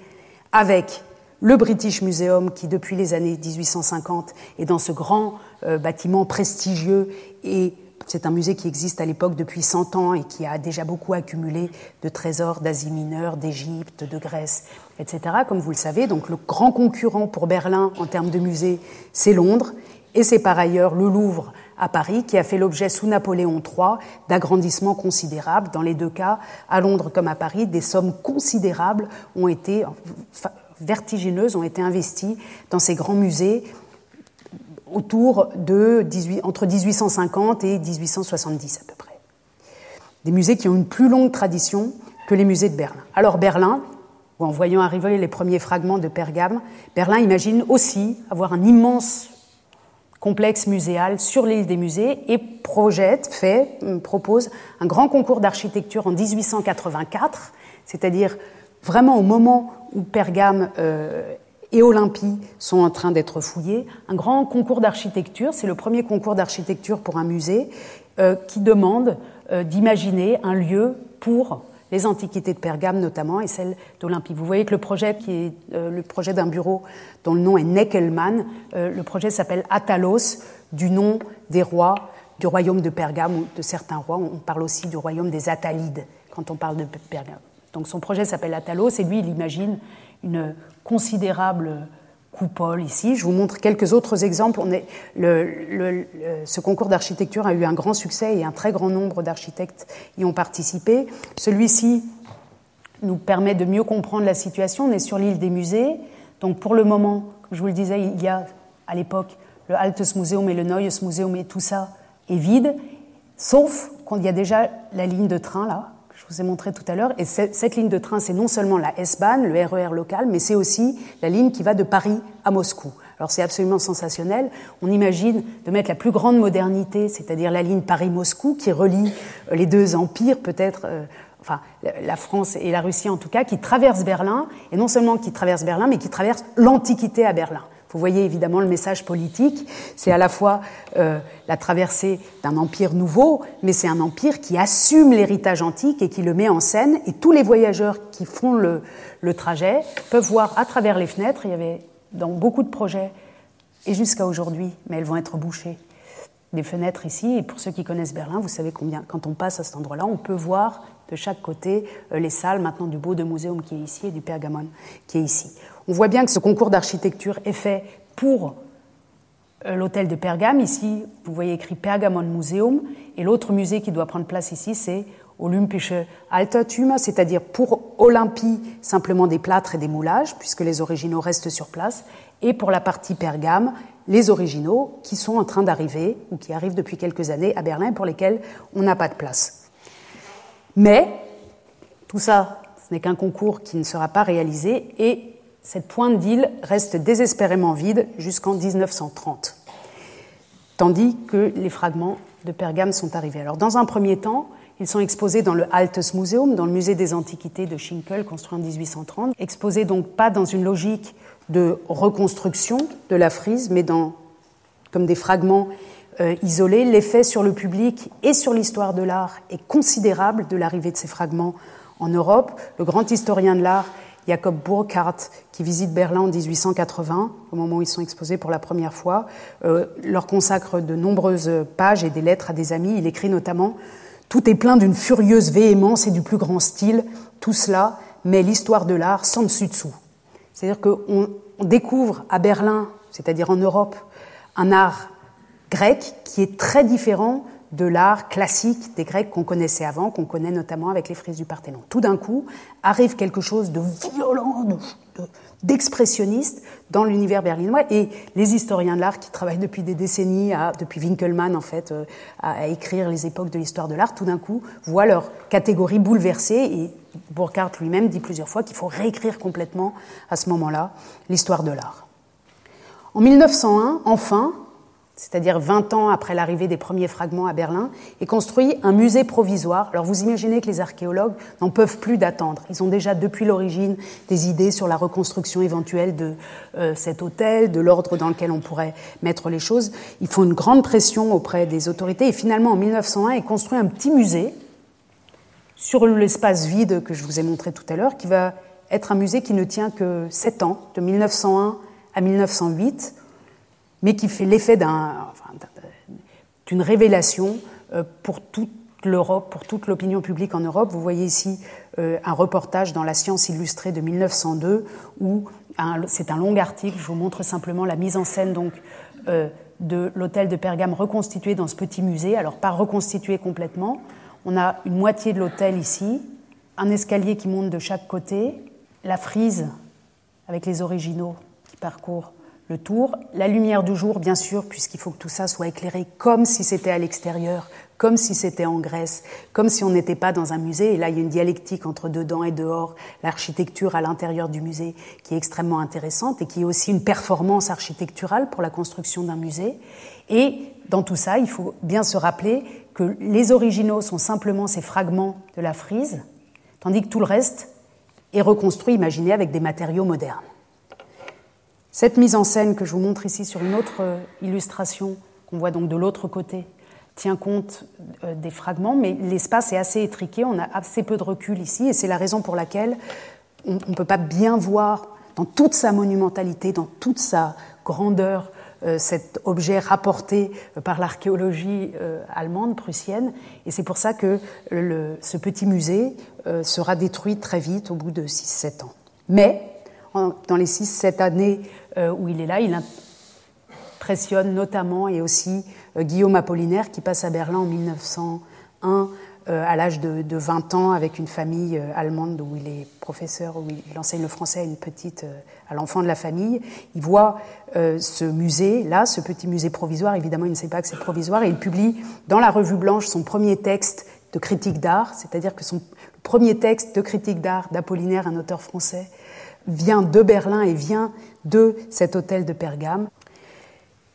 avec le British Museum qui depuis les années 1850 est dans ce grand bâtiment prestigieux et c'est un musée qui existe à l'époque depuis 100 ans et qui a déjà beaucoup accumulé de trésors d'Asie mineure, d'Égypte, de Grèce, etc. Comme vous le savez, donc le grand concurrent pour Berlin en termes de musée, c'est Londres. Et c'est par ailleurs le Louvre à Paris qui a fait l'objet sous Napoléon III d'agrandissements considérables. Dans les deux cas, à Londres comme à Paris, des sommes considérables ont été, vertigineuses, ont été investies dans ces grands musées autour de 18, entre 1850 et 1870 à peu près. Des musées qui ont une plus longue tradition que les musées de Berlin. Alors Berlin, en voyant arriver les premiers fragments de Pergame, Berlin imagine aussi avoir un immense complexe muséal sur l'île des musées et projette, fait, euh, propose un grand concours d'architecture en 1884, c'est-à-dire vraiment au moment où Pergame euh, et Olympie sont en train d'être fouillés, un grand concours d'architecture, c'est le premier concours d'architecture pour un musée, euh, qui demande d'imaginer un lieu pour les antiquités de Pergame notamment et celles d'Olympie. Vous voyez que le projet, qui est euh, le projet d'un bureau dont le nom est Neckelmann, euh, le projet s'appelle Atalos, du nom des rois du royaume de Pergame ou de certains rois. On parle aussi du royaume des Atalides quand on parle de Pergame. Donc son projet s'appelle Atalos et lui, il imagine une considérable coupole ici. Je vous montre quelques autres exemples. On est, ce concours d'architecture a eu un grand succès et un très grand nombre d'architectes y ont participé. Celui-ci nous permet de mieux comprendre la situation. On est sur l'île des musées. Donc pour le moment, comme je vous le disais, il y a à l'époque le Altes Museum et le Neues Museum et tout ça est vide, sauf qu'il y a déjà la ligne de train là, vous ai montré tout à l'heure. Et cette, ligne de train, c'est non seulement la S-Bahn, le RER e local, mais c'est aussi la ligne qui va de Paris à Moscou. Alors c'est absolument sensationnel. On imagine de mettre la plus grande modernité, c'est-à-dire la ligne Paris-Moscou, qui relie euh, les deux empires, peut-être, euh, enfin la France et la Russie en tout cas, qui traverse Berlin, et non seulement qui traverse Berlin, mais qui traverse l'Antiquité à Berlin. Vous voyez évidemment le message politique, c'est à la fois euh, la traversée d'un empire nouveau, mais c'est un empire qui assume l'héritage antique et qui le met en scène, et tous les voyageurs qui font le, trajet peuvent voir à travers les fenêtres, il y avait dans beaucoup de projets, et jusqu'à aujourd'hui, mais elles vont être bouchées, des fenêtres ici, et pour ceux qui connaissent Berlin, vous savez combien, quand on passe à cet endroit-là, on peut voir de chaque côté euh, les salles maintenant du Beau de Museum qui est ici et du Pergamon qui est ici. On voit bien que ce concours d'architecture est fait pour euh, l'hôtel de Pergame. Ici, vous voyez écrit Pergamon Museum. Et l'autre musée qui doit prendre place ici, c'est Olympische Altertum, c'est-à-dire pour Olympie, simplement des plâtres et des moulages, puisque les originaux restent sur place. Et pour la partie Pergame, les originaux qui sont en train d'arriver, ou qui arrivent depuis quelques années à Berlin, pour lesquels on n'a pas de place. Mais tout ça, ce n'est qu'un concours qui ne sera pas réalisé, cette pointe d'île reste désespérément vide jusqu'en 1930, tandis que les fragments de Pergame sont arrivés. Alors, dans un premier temps, ils sont exposés dans le Altes Museum, dans le musée des antiquités de Schinkel, construit en 1830, exposés donc pas dans une logique de reconstruction de la frise, mais dans, comme des fragments euh, isolés. L'effet sur le public et sur l'histoire de l'art est considérable de l'arrivée de ces fragments en Europe. Le grand historien de l'art Jacob Burckhardt, qui visite Berlin en 1880, au moment où ils sont exposés pour la première fois, euh, leur consacre de nombreuses pages et des lettres à des amis. Il écrit notamment Tout est plein d'une furieuse véhémence et du plus grand style. Tout cela met l'histoire de l'art sans dessus dessous. C'est-à-dire qu'on découvre à Berlin c'est-à-dire en Europe, un art grec qui est très différent de l'art classique des Grecs qu'on connaissait avant, qu'on connaît notamment avec les frises du Parthénon. Tout d'un coup, arrive quelque chose de violent, d'expressionniste dans l'univers berlinois. Et les historiens de l'art qui travaillent depuis des décennies, depuis Winkelmann en fait, euh, à, écrire les époques de l'histoire de l'art, tout d'un coup voient leur catégorie bouleversée. Et Burkhardt lui-même dit plusieurs fois qu'il faut réécrire complètement à ce moment-là l'histoire de l'art. En 1901, enfin, c'est-à-dire 20 ans après l'arrivée des premiers fragments à Berlin, est construit un musée provisoire. Alors vous imaginez que les archéologues n'en peuvent plus d'attendre. Ils ont déjà depuis l'origine des idées sur la reconstruction éventuelle de euh, cet hôtel, de l'ordre dans lequel on pourrait mettre les choses. Ils font une grande pression auprès des autorités et finalement en 1901 est construit un petit musée sur l'espace vide que je vous ai montré tout à l'heure, qui va être un musée qui ne tient que 7 ans, de 1901 à 1908 mais qui fait l'effet d'une révélation euh, pour toute l'Europe, pour toute l'opinion publique en Europe. Vous voyez ici euh, un reportage dans La Science illustrée de 1902 où c'est un long article. Je vous montre simplement la mise en scène donc euh, de l'hôtel de Pergame reconstitué dans ce petit musée. Alors pas reconstitué complètement. On a une moitié de l'hôtel ici, un escalier qui monte de chaque côté, la frise avec les originaux qui parcourent le tour, la lumière du jour, bien sûr, puisqu'il faut que tout ça soit éclairé comme si c'était à l'extérieur, comme si c'était en Grèce, comme si on n'était pas dans un musée. Et là, il y a une dialectique entre dedans et dehors, l'architecture à l'intérieur du musée qui est extrêmement intéressante et qui est aussi une performance architecturale pour la construction d'un musée. Et dans tout ça, il faut bien se rappeler que les originaux sont simplement ces fragments de la frise, tandis que tout le reste est reconstruit, imaginé avec des matériaux modernes. Cette mise en scène que je vous montre ici sur une autre euh, illustration, qu'on voit donc de l'autre côté, tient compte euh, des fragments, mais l'espace est assez étriqué, on a assez peu de recul ici, et c'est la raison pour laquelle on ne peut pas bien voir dans toute sa monumentalité, dans toute sa grandeur, euh, cet objet rapporté par l'archéologie allemande, prussienne. Et c'est pour ça que ce petit musée sera détruit très vite, au bout de 6-7 ans. Mais dans les 6-7 années euh, où il est là. Il impressionne notamment et aussi euh, Guillaume Apollinaire qui passe à Berlin en 1901 euh, à l'âge de, 20 ans avec une famille allemande où il est professeur, où il enseigne le français à une petite, à l'enfant de la famille. Il voit ce musée là, ce petit musée provisoire. Évidemment, il ne sait pas que c'est provisoire et il publie dans la Revue Blanche son premier texte de critique d'art, c'est-à-dire que son premier texte de critique d'art d'Apollinaire, un auteur français, vient de Berlin et vient de cet hôtel de Pergame.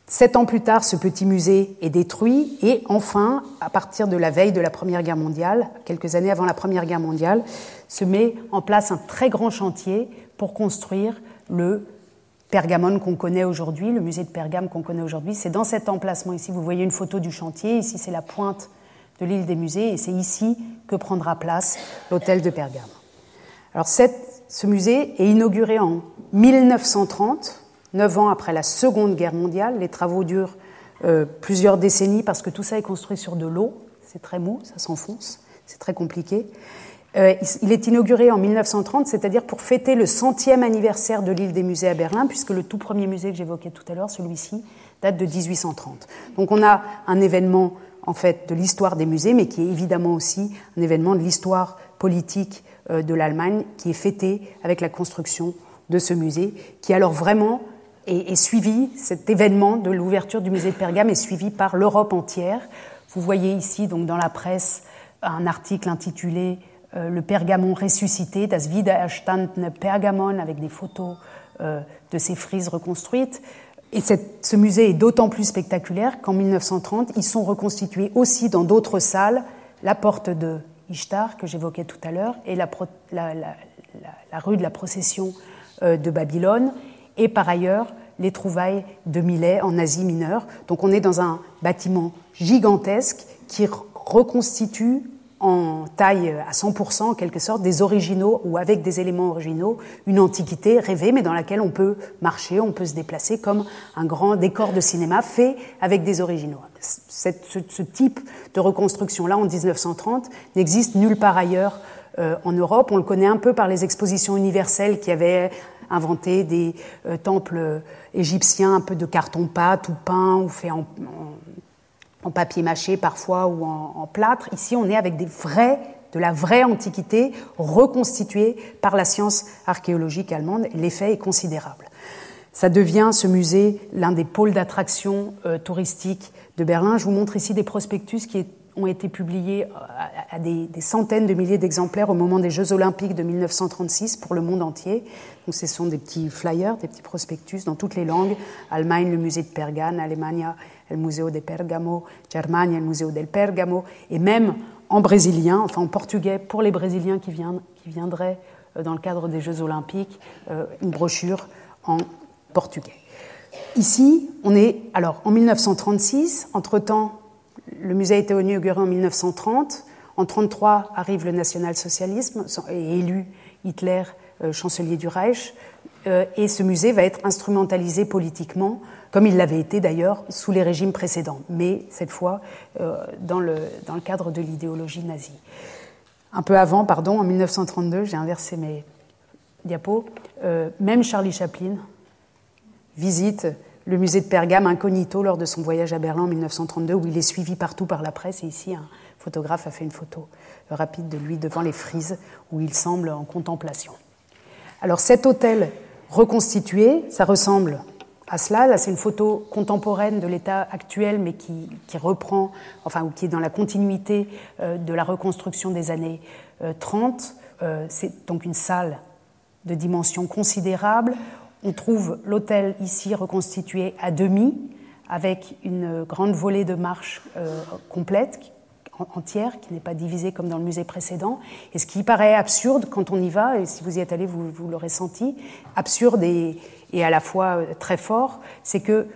Sept ans plus tard, ce petit musée est détruit et enfin, à partir de la veille de la Première Guerre mondiale, quelques années avant la Première Guerre mondiale, se met en place un très grand chantier pour construire le Pergamon qu'on connaît aujourd'hui, le musée de Pergame qu'on connaît aujourd'hui. C'est dans cet emplacement ici, vous voyez une photo du chantier, ici c'est la pointe de l'île des musées et c'est ici que prendra place l'hôtel de Pergame. Alors cette, ce musée est inauguré en 1930, neuf ans après la Seconde Guerre mondiale. Les travaux durent euh, plusieurs décennies parce que tout ça est construit sur de l'eau. C'est très mou, ça s'enfonce, c'est très compliqué. Euh, il est inauguré en 1930, c'est-à-dire pour fêter le centième anniversaire de l'île des musées à Berlin, puisque le tout premier musée que j'évoquais tout à l'heure, celui-ci, date de 1830. Donc on a un événement en fait de l'histoire des musées, mais qui est évidemment aussi un événement de l'histoire politique de l'Allemagne qui est fêté avec la construction de ce musée, qui alors vraiment est, suivi, cet événement de l'ouverture du musée de Pergame est suivi par l'Europe entière. Vous voyez ici donc dans la presse un article intitulé euh, Le Pergamon ressuscité, Das wiedererstandene Pergamon, avec des photos euh, de ces frises reconstruites. Et ce musée est d'autant plus spectaculaire qu'en 1930, ils sont reconstitués aussi dans d'autres salles, la porte de Ishtar, que j'évoquais tout à l'heure, et la, rue de la procession euh, de Babylone, et par ailleurs les trouvailles de Milet en Asie mineure. Donc on est dans un bâtiment gigantesque qui reconstitue en taille à 100% en quelque sorte des originaux ou avec des éléments originaux, une antiquité rêvée mais dans laquelle on peut marcher, on peut se déplacer comme un grand décor de cinéma fait avec des originaux. Ce, type de reconstruction-là en 1930 n'existe nulle part ailleurs euh, en Europe. On le connaît un peu par les expositions universelles qui avaient inventé des temples égyptiens un peu de carton-pâte ou peint ou fait en, papier mâché parfois ou en, plâtre. Ici, on est avec de la vraie Antiquité reconstituée par la science archéologique allemande. L'effet est considérable. Ça devient, ce musée, l'un des pôles d'attraction euh, touristique Berlin. Je vous montre ici des prospectus qui ont été publiés à, des, centaines de milliers d'exemplaires au moment des Jeux Olympiques de 1936 pour le monde entier. Ce sont des petits flyers, des petits prospectus dans toutes les langues. Allemagne, le musée de Pergane, Allemagne, le Museo de Pergamo, Germania, le Museo del Pergamo, et même en brésilien, enfin en portugais pour les Brésiliens qui, qui viendraient euh, dans le cadre des Jeux Olympiques, euh, une brochure en portugais. Ici, on est alors en 1936. Entre-temps, le musée a été inauguré en 1930. En 1933 arrive le national-socialisme et élu Hitler euh, chancelier du Reich. Euh, et ce musée va être instrumentalisé politiquement, comme il l'avait été d'ailleurs sous les régimes précédents, mais cette fois euh, dans, le, dans le cadre de l'idéologie nazie. Un peu avant, pardon, en 1932, j'ai inversé mes diapos, même Charlie Chaplin visite le musée de Pergame incognito lors de son voyage à Berlin en 1932, où il est suivi partout par la presse. Et ici, un photographe a fait une photo rapide de lui devant les frises, où il semble en contemplation. Alors cet hôtel reconstitué, ça ressemble à cela. Là, c'est une photo contemporaine de l'état actuel, mais qui, reprend, enfin, ou qui est dans la continuité euh, de la reconstruction des années 30. Euh, euh, c'est donc une salle de dimension considérable. On trouve l'hôtel ici reconstitué à demi, avec une grande volée de marches euh, complète, entière, qui n'est pas divisée comme dans le musée précédent. Et ce qui paraît absurde quand on y va, et si vous y êtes allé, vous, l'aurez senti, absurde et, et, à la fois euh, très fort, c'est que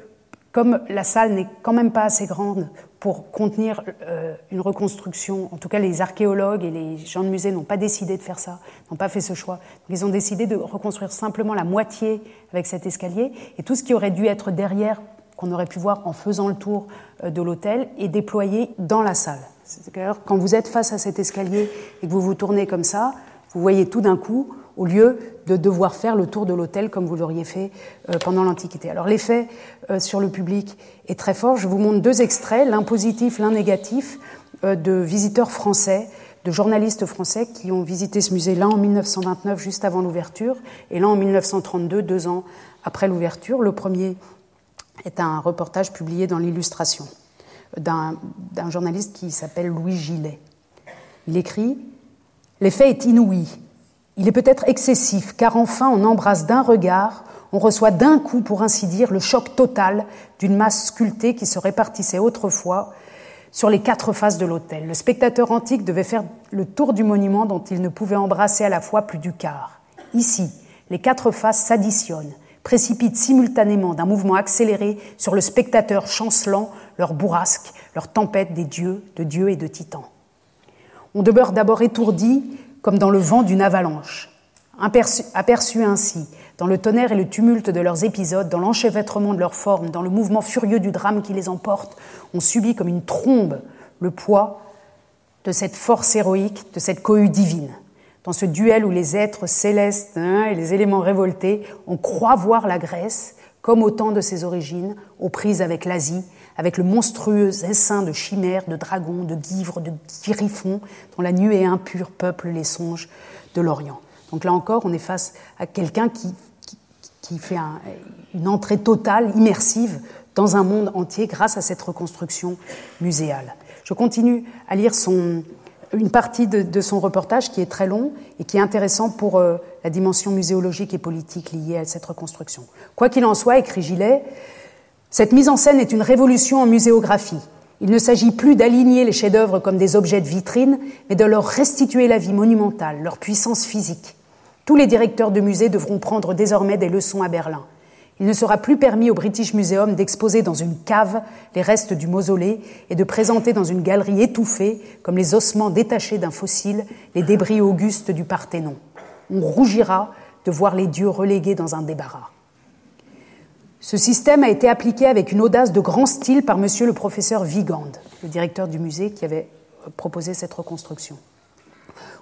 comme la salle n'est quand même pas assez grande pour contenir euh, une reconstruction, en tout cas les archéologues et les gens de musée n'ont pas décidé de faire ça, n'ont pas fait ce choix. Ils ont décidé de reconstruire simplement la moitié avec cet escalier et tout ce qui aurait dû être derrière, qu'on aurait pu voir en faisant le tour euh, de l'hôtel, est déployé dans la salle. C'est-à-dire quand vous êtes face à cet escalier et que vous vous tournez comme ça, vous voyez tout d'un coup au lieu de devoir faire le tour de l'hôtel comme vous l'auriez fait euh, pendant l'Antiquité. Alors l'effet euh, sur le public est très fort. Je vous montre deux extraits, l'un positif, l'un négatif, euh, de visiteurs français, de journalistes français qui ont visité ce musée, l'un en 1929, juste avant l'ouverture, et l'un en 1932, deux ans après l'ouverture. Le premier est un reportage publié dans l'illustration d'un journaliste qui s'appelle Louis Gillet. Il écrit L'effet est inouï. Il est peut-être excessif, car enfin on embrasse d'un regard, on reçoit d'un coup, pour ainsi dire, le choc total d'une masse sculptée qui se répartissait autrefois sur les quatre faces de l'autel. Le spectateur antique devait faire le tour du monument dont il ne pouvait embrasser à la fois plus du quart. Ici, les quatre faces s'additionnent, précipitent simultanément d'un mouvement accéléré sur le spectateur chancelant leur bourrasque, leur tempête des dieux, de dieux et de titans. On demeure d'abord étourdi, comme dans le vent d'une avalanche. Aperçus ainsi, dans le tonnerre et le tumulte de leurs épisodes, dans l'enchevêtrement de leurs formes, dans le mouvement furieux du drame qui les emporte, on subit comme une trombe le poids de cette force héroïque, de cette cohue divine. Dans ce duel où les êtres célestes hein, et les éléments révoltés, on croit voir la Grèce, comme au temps de ses origines, aux prises avec l'Asie, avec le monstrueux essaim de chimères, de dragons, de guivres, de griffons, dont la nuée impure peuple les songes de l'Orient. Donc là encore, on est face à quelqu'un qui, qui, fait une entrée totale, immersive, dans un monde entier grâce à cette reconstruction muséale. Je continue à lire son, une partie de, son reportage qui est très long et qui est intéressant pour euh, la dimension muséologique et politique liée à cette reconstruction. Quoi qu'il en soit, écrit Gillet, cette mise en scène est une révolution en muséographie. Il ne s'agit plus d'aligner les chefs-d'œuvre comme des objets de vitrine, mais de leur restituer la vie monumentale, leur puissance physique. Tous les directeurs de musées devront prendre désormais des leçons à Berlin. Il ne sera plus permis au British Museum d'exposer dans une cave les restes du mausolée et de présenter dans une galerie étouffée, comme les ossements détachés d'un fossile, les débris augustes du Parthénon. On rougira de voir les dieux relégués dans un débarras. Ce système a été appliqué avec une audace de grand style par monsieur le professeur Vigand, le directeur du musée qui avait proposé cette reconstruction.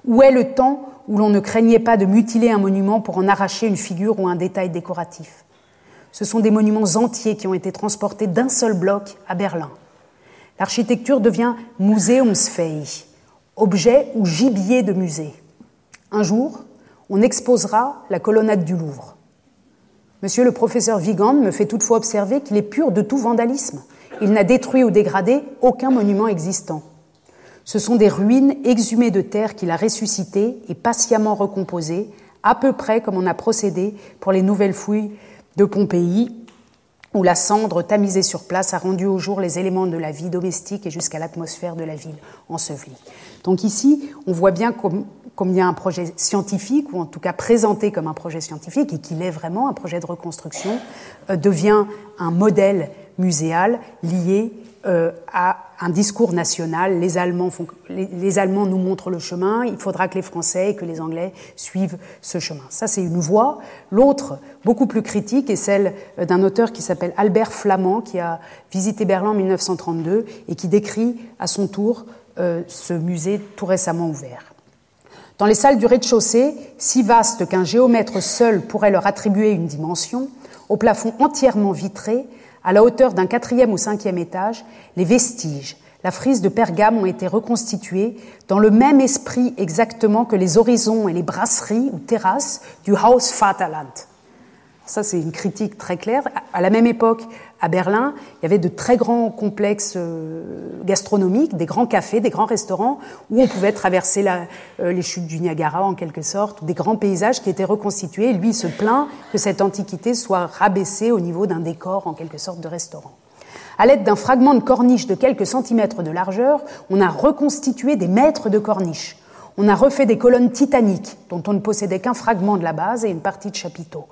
Où est le temps où l'on ne craignait pas de mutiler un monument pour en arracher une figure ou un détail décoratif? Ce sont des monuments entiers qui ont été transportés d'un seul bloc à Berlin. L'architecture devient Museumsfähig, objet ou gibier de musée. Un jour, on exposera la colonnade du Louvre. Monsieur le professeur Vigand me fait toutefois observer qu'il est pur de tout vandalisme. Il n'a détruit ou dégradé aucun monument existant. Ce sont des ruines exhumées de terre qu'il a ressuscitées et patiemment recomposées, à peu près comme on a procédé pour les nouvelles fouilles de Pompéi, où la cendre tamisée sur place a rendu au jour les éléments de la vie domestique et jusqu'à l'atmosphère de la ville ensevelie. Donc ici, on voit bien comme, il y a un projet scientifique, ou en tout cas présenté comme un projet scientifique, et qu'il est vraiment un projet de reconstruction, euh, devient un modèle muséal lié euh, à un discours national. Les Allemands, font, les, Allemands nous montrent le chemin, il faudra que les Français et que les Anglais suivent ce chemin. Ça, c'est une voie. L'autre, beaucoup plus critique, est celle euh, d'un auteur qui s'appelle Albert Flamand, qui a visité Berlin en 1932 et qui décrit à son tour euh, ce musée tout récemment ouvert. Dans les salles du rez-de-chaussée, si vastes qu'un géomètre seul pourrait leur attribuer une dimension, au plafond entièrement vitré, à la hauteur d'un quatrième ou cinquième étage, les vestiges, la frise de Pergame ont été reconstitués dans le même esprit exactement que les horizons et les brasseries ou terrasses du Haus Vaterland. Ça, c'est une critique très claire. À la même époque, à Berlin, il y avait de très grands complexes euh, gastronomiques, des grands cafés, des grands restaurants où on pouvait traverser euh, les chutes du Niagara en quelque sorte, des grands paysages qui étaient reconstitués. lui, il se plaint que cette antiquité soit rabaissée au niveau d'un décor en quelque sorte de restaurant. À l'aide d'un fragment de corniche de quelques centimètres de largeur, on a reconstitué des mètres de corniche. On a refait des colonnes titaniques dont on ne possédait qu'un fragment de la base et une partie de chapiteau.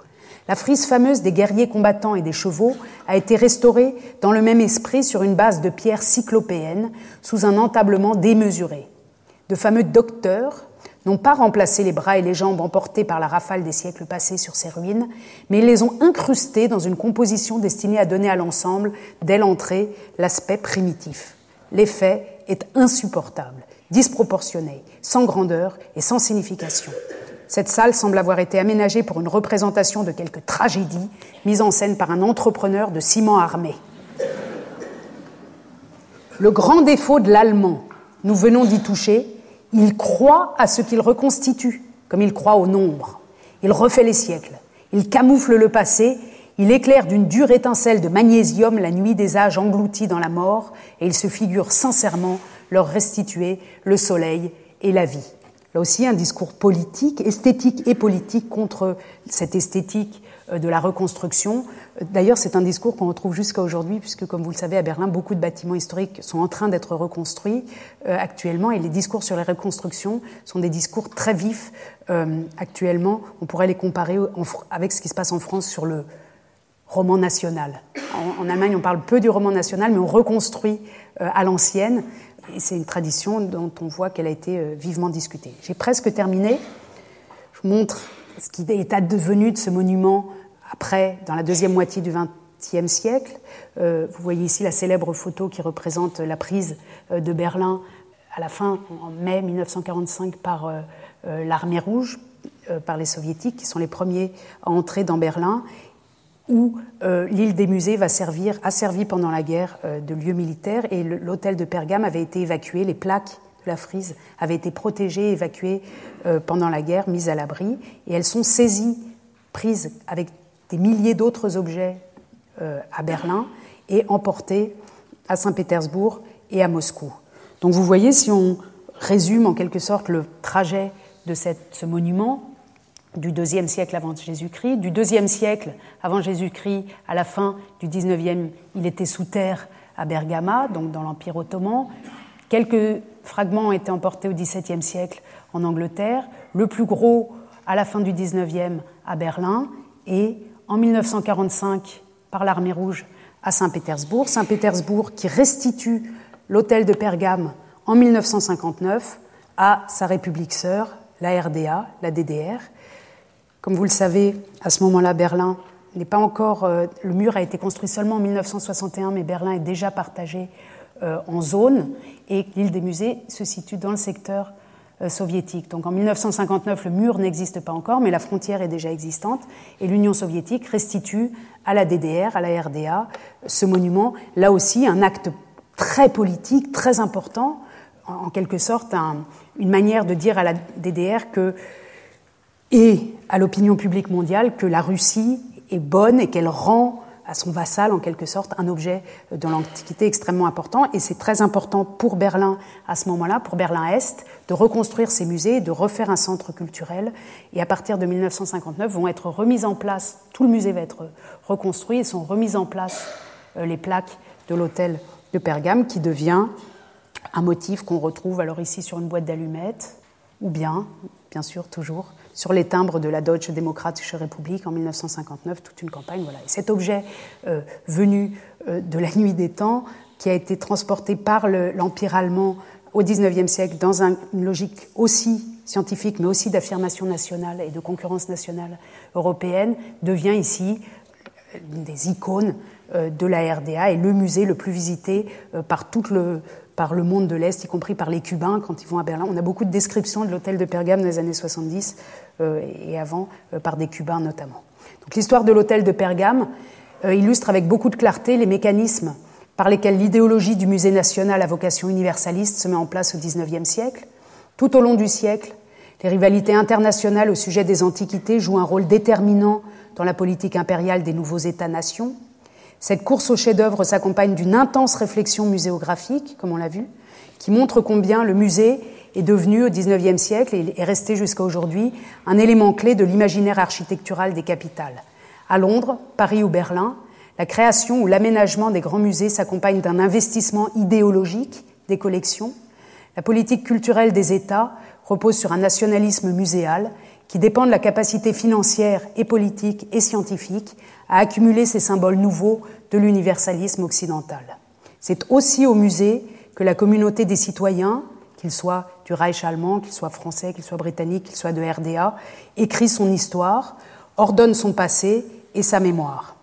La frise fameuse des guerriers combattants et des chevaux a été restaurée dans le même esprit sur une base de pierre cyclopéenne, sous un entablement démesuré. De fameux docteurs n'ont pas remplacé les bras et les jambes emportés par la rafale des siècles passés sur ces ruines, mais ils les ont incrustés dans une composition destinée à donner à l'ensemble, dès l'entrée, l'aspect primitif. L'effet est insupportable, disproportionné, sans grandeur et sans signification. Cette salle semble avoir été aménagée pour une représentation de quelque tragédie mise en scène par un entrepreneur de ciment armé. Le grand défaut de l'allemand, nous venons d'y toucher, il croit à ce qu'il reconstitue, comme il croit au nombre. Il refait les siècles, il camoufle le passé, il éclaire d'une dure étincelle de magnésium la nuit des âges engloutis dans la mort, et il se figure sincèrement leur restituer le soleil et la vie là aussi un discours politique, esthétique et politique contre cette esthétique euh, de la reconstruction. D'ailleurs, c'est un discours qu'on retrouve jusqu'à aujourd'hui, puisque, comme vous le savez, à Berlin, beaucoup de bâtiments historiques sont en train d'être reconstruits euh, actuellement, et les discours sur les reconstructions sont des discours très vifs euh, actuellement. On pourrait les comparer avec ce qui se passe en France sur le roman national. En, Allemagne, on parle peu du roman national, mais on reconstruit à l'ancienne. Et c'est une tradition dont on voit qu'elle a été euh, vivement discutée. J'ai presque terminé. Je vous montre ce qui est advenu de ce monument après, dans la deuxième moitié du XXe siècle. Euh, vous voyez ici la célèbre photo qui représente la prise euh, de Berlin à la fin, en mai 1945, par l'armée rouge, par les soviétiques, qui sont les premiers à entrer dans Berlin où euh, l'île des musées va servir, a servi pendant la guerre euh, de lieu militaire et l'hôtel de Pergame avait été évacué, les plaques de la frise avaient été protégées, évacuées euh, pendant la guerre, mises à l'abri, et elles sont saisies, prises avec des milliers d'autres objets à Berlin et emportées à Saint-Pétersbourg et à Moscou. Donc vous voyez, si on résume en quelque sorte le trajet de ce monument, du deuxième siècle avant Jésus-Christ. Du deuxième siècle avant Jésus-Christ, à la fin du XIXe, il était sous terre à Bergama, donc dans l'Empire ottoman. Quelques fragments ont été emportés au XVIIe siècle en Angleterre, le plus gros à la fin du XIXe à Berlin et en 1945 par l'armée rouge à Saint-Pétersbourg. Saint-Pétersbourg qui restitue l'hôtel de Pergame en 1959 à sa république sœur, la RDA, la DDR, comme vous le savez, à ce moment-là, Berlin n'est pas encore. Euh, le mur a été construit seulement en 1961, mais Berlin est déjà partagé euh, en zones. Et l'île des musées se situe dans le secteur soviétique. Donc en 1959, le mur n'existe pas encore, mais la frontière est déjà existante, et l'Union soviétique restitue à la DDR, à la RDA, ce monument, là aussi un acte très politique, très important, en quelque sorte une manière de dire à la DDR que, et à l'opinion publique mondiale que la Russie est bonne et qu'elle rend à son vassal, en quelque sorte, un objet de l'Antiquité extrêmement important. Et c'est très important pour Berlin, à ce moment-là, pour Berlin-Est, de reconstruire ses musées, de refaire un centre culturel. Et à partir de 1959, vont être remises en place, tout le musée va être reconstruit, et sont remises en place euh, les plaques de l'hôtel de Pergame, qui devient un motif qu'on retrouve alors ici sur une boîte d'allumettes, ou bien, bien sûr, toujours sur les timbres de la Deutsche Demokratische Republik en 1959, toute une campagne. Voilà. Et cet objet euh, venu euh, de la nuit des temps, qui a été transporté par l'Empire allemand au XIXe siècle dans une logique aussi scientifique, mais aussi d'affirmation nationale et de concurrence nationale européenne, devient ici une des icônes euh, de la RDA et le musée le plus visité par tout le, par le monde de l'Est, y compris par les Cubains quand ils vont à Berlin. On a beaucoup de descriptions de l'hôtel de Pergame dans les années 70 euh, et avant, euh, par des Cubains notamment. Donc l'histoire de l'hôtel de Pergame euh, illustre avec beaucoup de clarté les mécanismes par lesquels l'idéologie du musée national à vocation universaliste se met en place au XIXe siècle. Tout au long du siècle, les rivalités internationales au sujet des antiquités jouent un rôle déterminant dans la politique impériale des nouveaux États-nations. Cette course au chef-d'œuvre s'accompagne d'une intense réflexion muséographique, comme on l'a vu, qui montre combien le musée est devenu au XIXe siècle et est resté jusqu'à aujourd'hui un élément clé de l'imaginaire architectural des capitales. À Londres, Paris ou Berlin, la création ou l'aménagement des grands musées s'accompagne d'un investissement idéologique des collections. La politique culturelle des États repose sur un nationalisme muséal qui dépend de la capacité financière et politique et scientifique à accumuler ces symboles nouveaux de l'universalisme occidental. C'est aussi au musée que la communauté des citoyens, qu'ils soient du Reich allemand, qu'ils soient français, qu'ils soient britanniques, qu'ils soient de RDA, écrit son histoire, ordonne son passé et sa mémoire.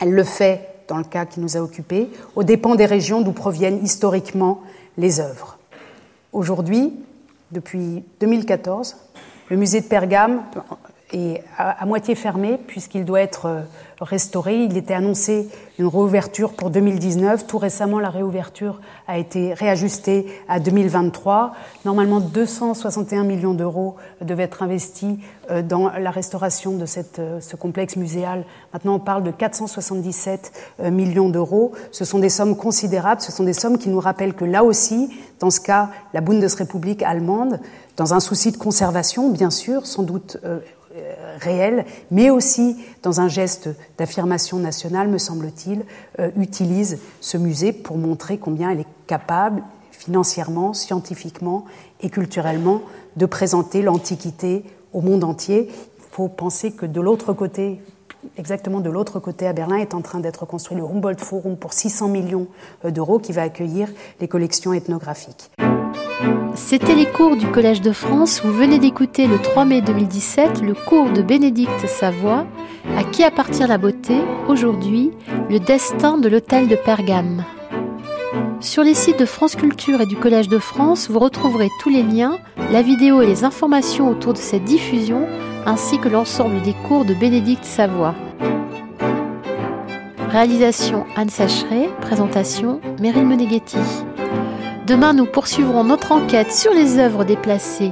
Elle le fait, dans le cas qui nous a occupés, aux dépens des régions d'où proviennent historiquement les œuvres. Aujourd'hui, depuis 2014, le musée de Pergame est à, moitié fermé puisqu'il doit être euh, restauré. Il était annoncé une réouverture pour 2019. Tout récemment, la réouverture a été réajustée à 2023. Normalement, 261 millions d'euros devaient être investis euh, dans la restauration de cette, euh, ce complexe muséal. Maintenant, on parle de 477 millions d'euros. Ce sont des sommes considérables. Ce sont des sommes qui nous rappellent que là aussi, dans ce cas, la Bundesrepublik allemande, dans un souci de conservation, bien sûr, sans doute réel, mais aussi dans un geste d'affirmation nationale, me semble-t-il, euh, utilise ce musée pour montrer combien elle est capable, financièrement, scientifiquement et culturellement, de présenter l'Antiquité au monde entier. Il faut penser que de l'autre côté, exactement de l'autre côté à Berlin, est en train d'être construit le Humboldt Forum pour 600 millions euh, d'euros qui va accueillir les collections ethnographiques. C'était les cours du Collège de France. Vous venez d'écouter le 3 mai 2017 le cours de Bénédicte Savoie, À qui appartient la beauté Aujourd'hui, le destin de l'hôtel de Pergame. Sur les sites de France Culture et du Collège de France, vous retrouverez tous les liens, la vidéo et les informations autour de cette diffusion, ainsi que l'ensemble des cours de Bénédicte Savoie. Réalisation Anne Sacheret, présentation Meryl Meneghetti. Demain, nous poursuivrons notre enquête sur les œuvres déplacées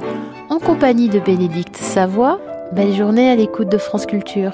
en compagnie de Bénédicte Savoie. Belle journée à l'écoute de France Culture.